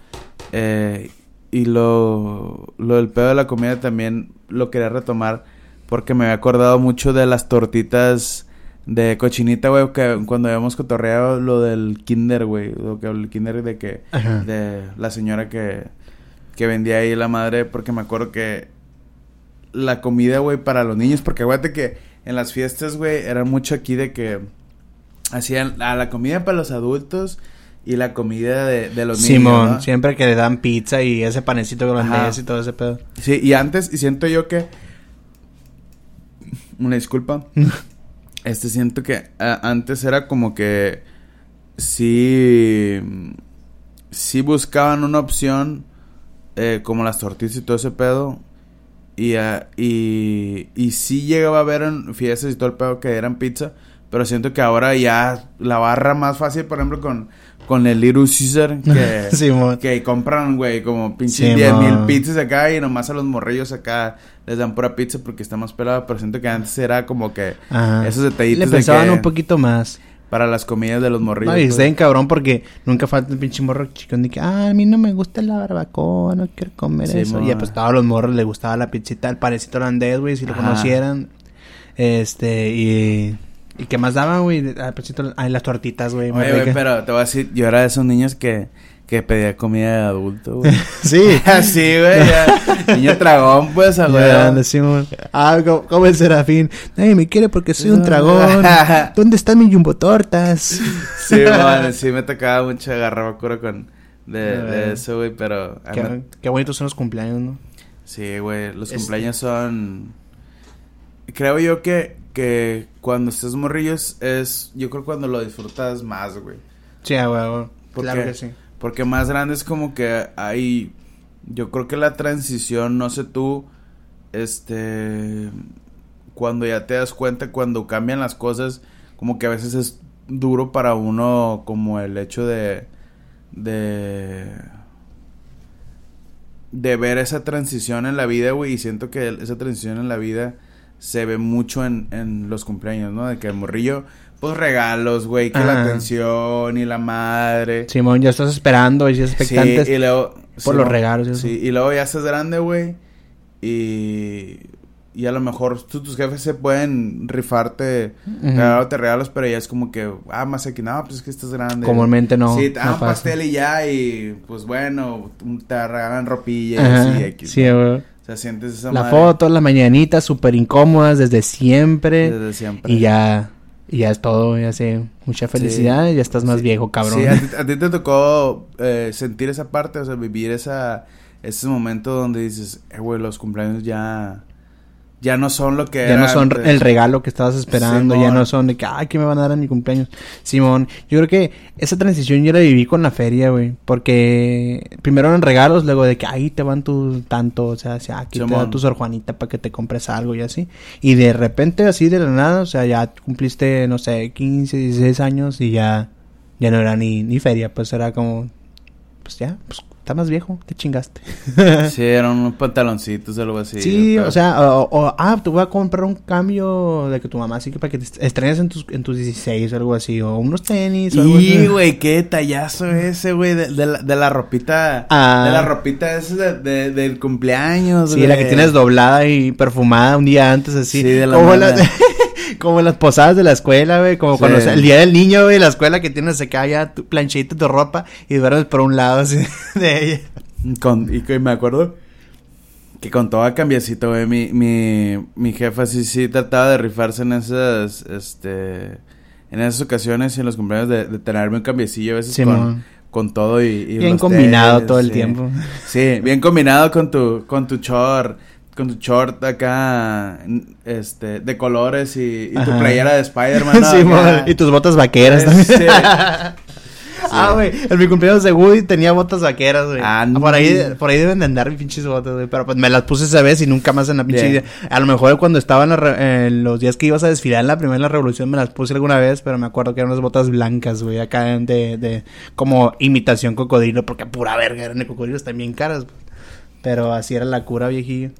eh, y lo, lo del pedo de la comida también lo quería retomar porque me había acordado mucho de las tortitas de cochinita, güey, que cuando habíamos cotorreado lo del kinder, güey, lo que el kinder de que Ajá. de la señora que que vendía ahí la madre porque me acuerdo que la comida, güey, para los niños, porque acuérdate que en las fiestas, güey, era mucho aquí de que hacían a la comida para los adultos y la comida de, de los Simón, niños, ¿no? siempre que le dan pizza y ese panecito holandés y todo ese pedo. Sí, y antes, y siento yo que. Una disculpa. este siento que a- antes era como que. Sí. Sí buscaban una opción. eh, como las tortillas y todo ese pedo. Y, ah, y, y sí llegaba a ver en fiestas y todo el pedo que eran pizza. Pero siento que ahora ya la barra más fácil, por ejemplo, con, con el Little Caesar. Que, compran, güey, como pinche Sí, 10 mil pizzas acá y nomás a los morrillos acá les dan pura pizza porque está más pelada. Pero siento que antes era como que Ajá. esos detallitos Le de pensaban que un poquito más. Para las comidas de los morrillos. No, y pues. bien cabrón porque nunca falta el pinche morro chicón de que, ah, a mí no me gusta la barbacoa, no quiero comer Sí, eso. Y pues todos los morros les gustaba la pizzita, el panecito holandés, güey, si lo conocieran. Este, y, ¿Y qué más daban, güey? Ah, pues, las tortitas, güey. Oye, güey, pero te voy a decir, yo era de esos niños que, que pedía comida de adulto, güey. Sí. Así, güey. Niño tragón, pues, a güey. Ah, como, como el serafín. Nadie me quiere porque soy un dragón. ¿Dónde están mis jumbo tortas? Sí, man, sí me tocaba mucho agarrar cura con de, Eh. de eso, güey, pero Qué, qué bonitos son los cumpleaños, ¿no? sí, güey, los Este- cumpleaños son creo yo que que cuando estés morrillos es yo creo cuando lo disfrutas más, güey. Sí, ah, güey, güey. ¿Por Claro que sí. Porque más grande es como que hay. Yo creo que la transición, no sé tú. Este. Cuando ya te das cuenta, cuando cambian las cosas, como que a veces es duro para uno, como el hecho de. de. de ver esa transición en la vida, güey. Y siento que esa transición en la vida se ve mucho en, en los cumpleaños, ¿no? De que el morrillo, pues regalos, güey, que la atención y la madre. Simón, ya estás esperando y estás expectantes. Sí, y luego... por los regalos y eso. Sí, y luego ya estás grande, güey. Y... Y a lo mejor tú- tus jefes se pueden rifarte, Ujú. regalarte regalos, pero ya es como que, ah, más aquí, no, pues es que estás grande. Comúnmente no. Sí, te dan no un pastel y ya, y pues bueno, te regalan ropilla y así, X, sí, güey. O sea, sientes esa La madre foto, las mañanitas súper incómodas desde siempre. desde siempre. Y ya, y ya es todo, ya sé. Mucha felicidad ya estás más Sí. viejo, cabrón. Sí, a ti, a ti te tocó eh, sentir esa parte, o sea, vivir esa ese momento donde dices, eh, güey, los cumpleaños ya ya no son lo que ya no son antes. el regalo que estabas esperando, ya no son de que, ay, ¿qué me van a dar en mi cumpleaños? Simón, yo creo que esa transición yo la viví con la feria, güey, porque primero eran regalos, luego de que, ahí te van tu tanto, o sea, sea, aquí te da tu Sor Juanita para que te compres algo y así, y de repente, así de la nada, o sea, ya cumpliste, no sé, 15, 16 años y ya, ya no era ni, ni feria, pues era como, pues ya, pues está más viejo, te chingaste. Sí, eran unos pantaloncitos o algo así. Sí, pero- o sea, o, o- ah, te voy a comprar un cambio de que tu mamá sí que para que te estrenes en tus, en tus 16 o algo así, o unos tenis o algo Y, así. güey, qué detallazo ese, güey, de, de la, de la ropita, Ah. de la ropita esa de, de- del cumpleaños, Sí, la que tienes doblada y perfumada un día antes, así. Sí, de la nada. Como las posadas de la escuela, güey. Como Sí. cuando el día del niño, güey, la escuela que tienes acá ya tu planchita, tu ropa y duermes por un lado así de ella. Con, y que me acuerdo que con todo cambiecito, güey, mi, mi, mi jefa sí, sí trataba de rifarse en esas, este, en esas ocasiones y en los cumpleaños de, de tenerme un cambiecillo a veces Sí, con, con todo y, y Bien combinado todo el sí. tiempo. Sí, bien combinado con tu, con tu short, con tu short acá, este, de colores y, y tu playera de Spider-Man. ¿no? Sí, y tus botas vaqueras también. sí. Ah, güey, en mi cumpleaños de Woody tenía botas vaqueras, güey. Ah, por ahí, no. por ahí deben de andar mis pinches botas, güey. Pero pues me las puse esa vez y nunca más en la pinche Bien. A lo mejor cuando estaba en, la en los días que ibas a desfilar en la primera revolución me las puse alguna vez, pero me acuerdo que eran unas botas blancas, güey, acá de, de como imitación cocodrilo, porque pura verga eran de cocodrilos también caras. Pero así era la cura, viejillo.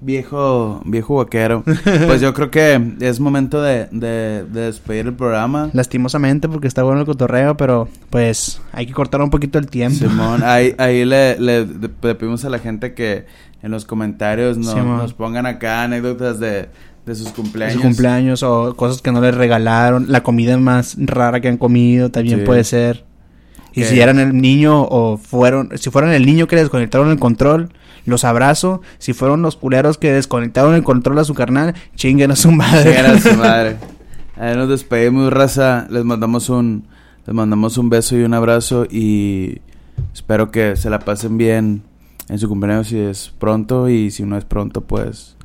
Viejo, viejo vaquero. Pues yo creo que es momento de, de, de despedir el programa. Lastimosamente porque está bueno el cotorreo, pero pues hay que cortar un poquito el tiempo. Simón, ahí, ahí le, le, le pedimos a la gente que en los comentarios no- Simón. nos pongan acá anécdotas de, de sus de cumpleaños. cumpleaños o cosas que no les regalaron, la comida más rara que han comido también Sí. puede ser. Y si eran el niño o fueron, si fueron el niño que desconectaron el control, los abrazo. Si fueron los culeros que desconectaron el control a su carnal, chinguen a su madre. Chingar a su madre. Ahí nos despedimos, raza. Les mandamos un, les mandamos un beso y un abrazo y espero que se la pasen bien en su cumpleaños si es pronto y si no es pronto, pues,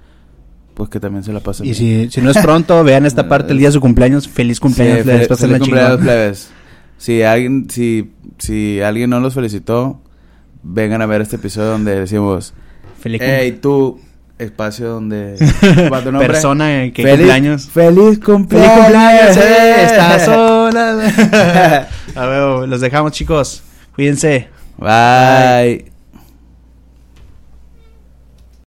pues que también se la pasen Y bien. si, si no es pronto, vean esta parte el día de su cumpleaños. Feliz cumpleaños, Sí, plebes, feliz cumpleaños, plebes. Si alguien, si, si alguien no los felicitó, vengan a ver este episodio donde decimos, Feliz hey, tú, espacio donde... ¿cuál tu nombre? Persona que Feliz- cumpleaños. ¡Feliz cumpleaños! ¡Feliz cumpleaños! ¡Eh! ¡Eh! ¡Estás sola! A ver, los dejamos, chicos. Cuídense. Bye.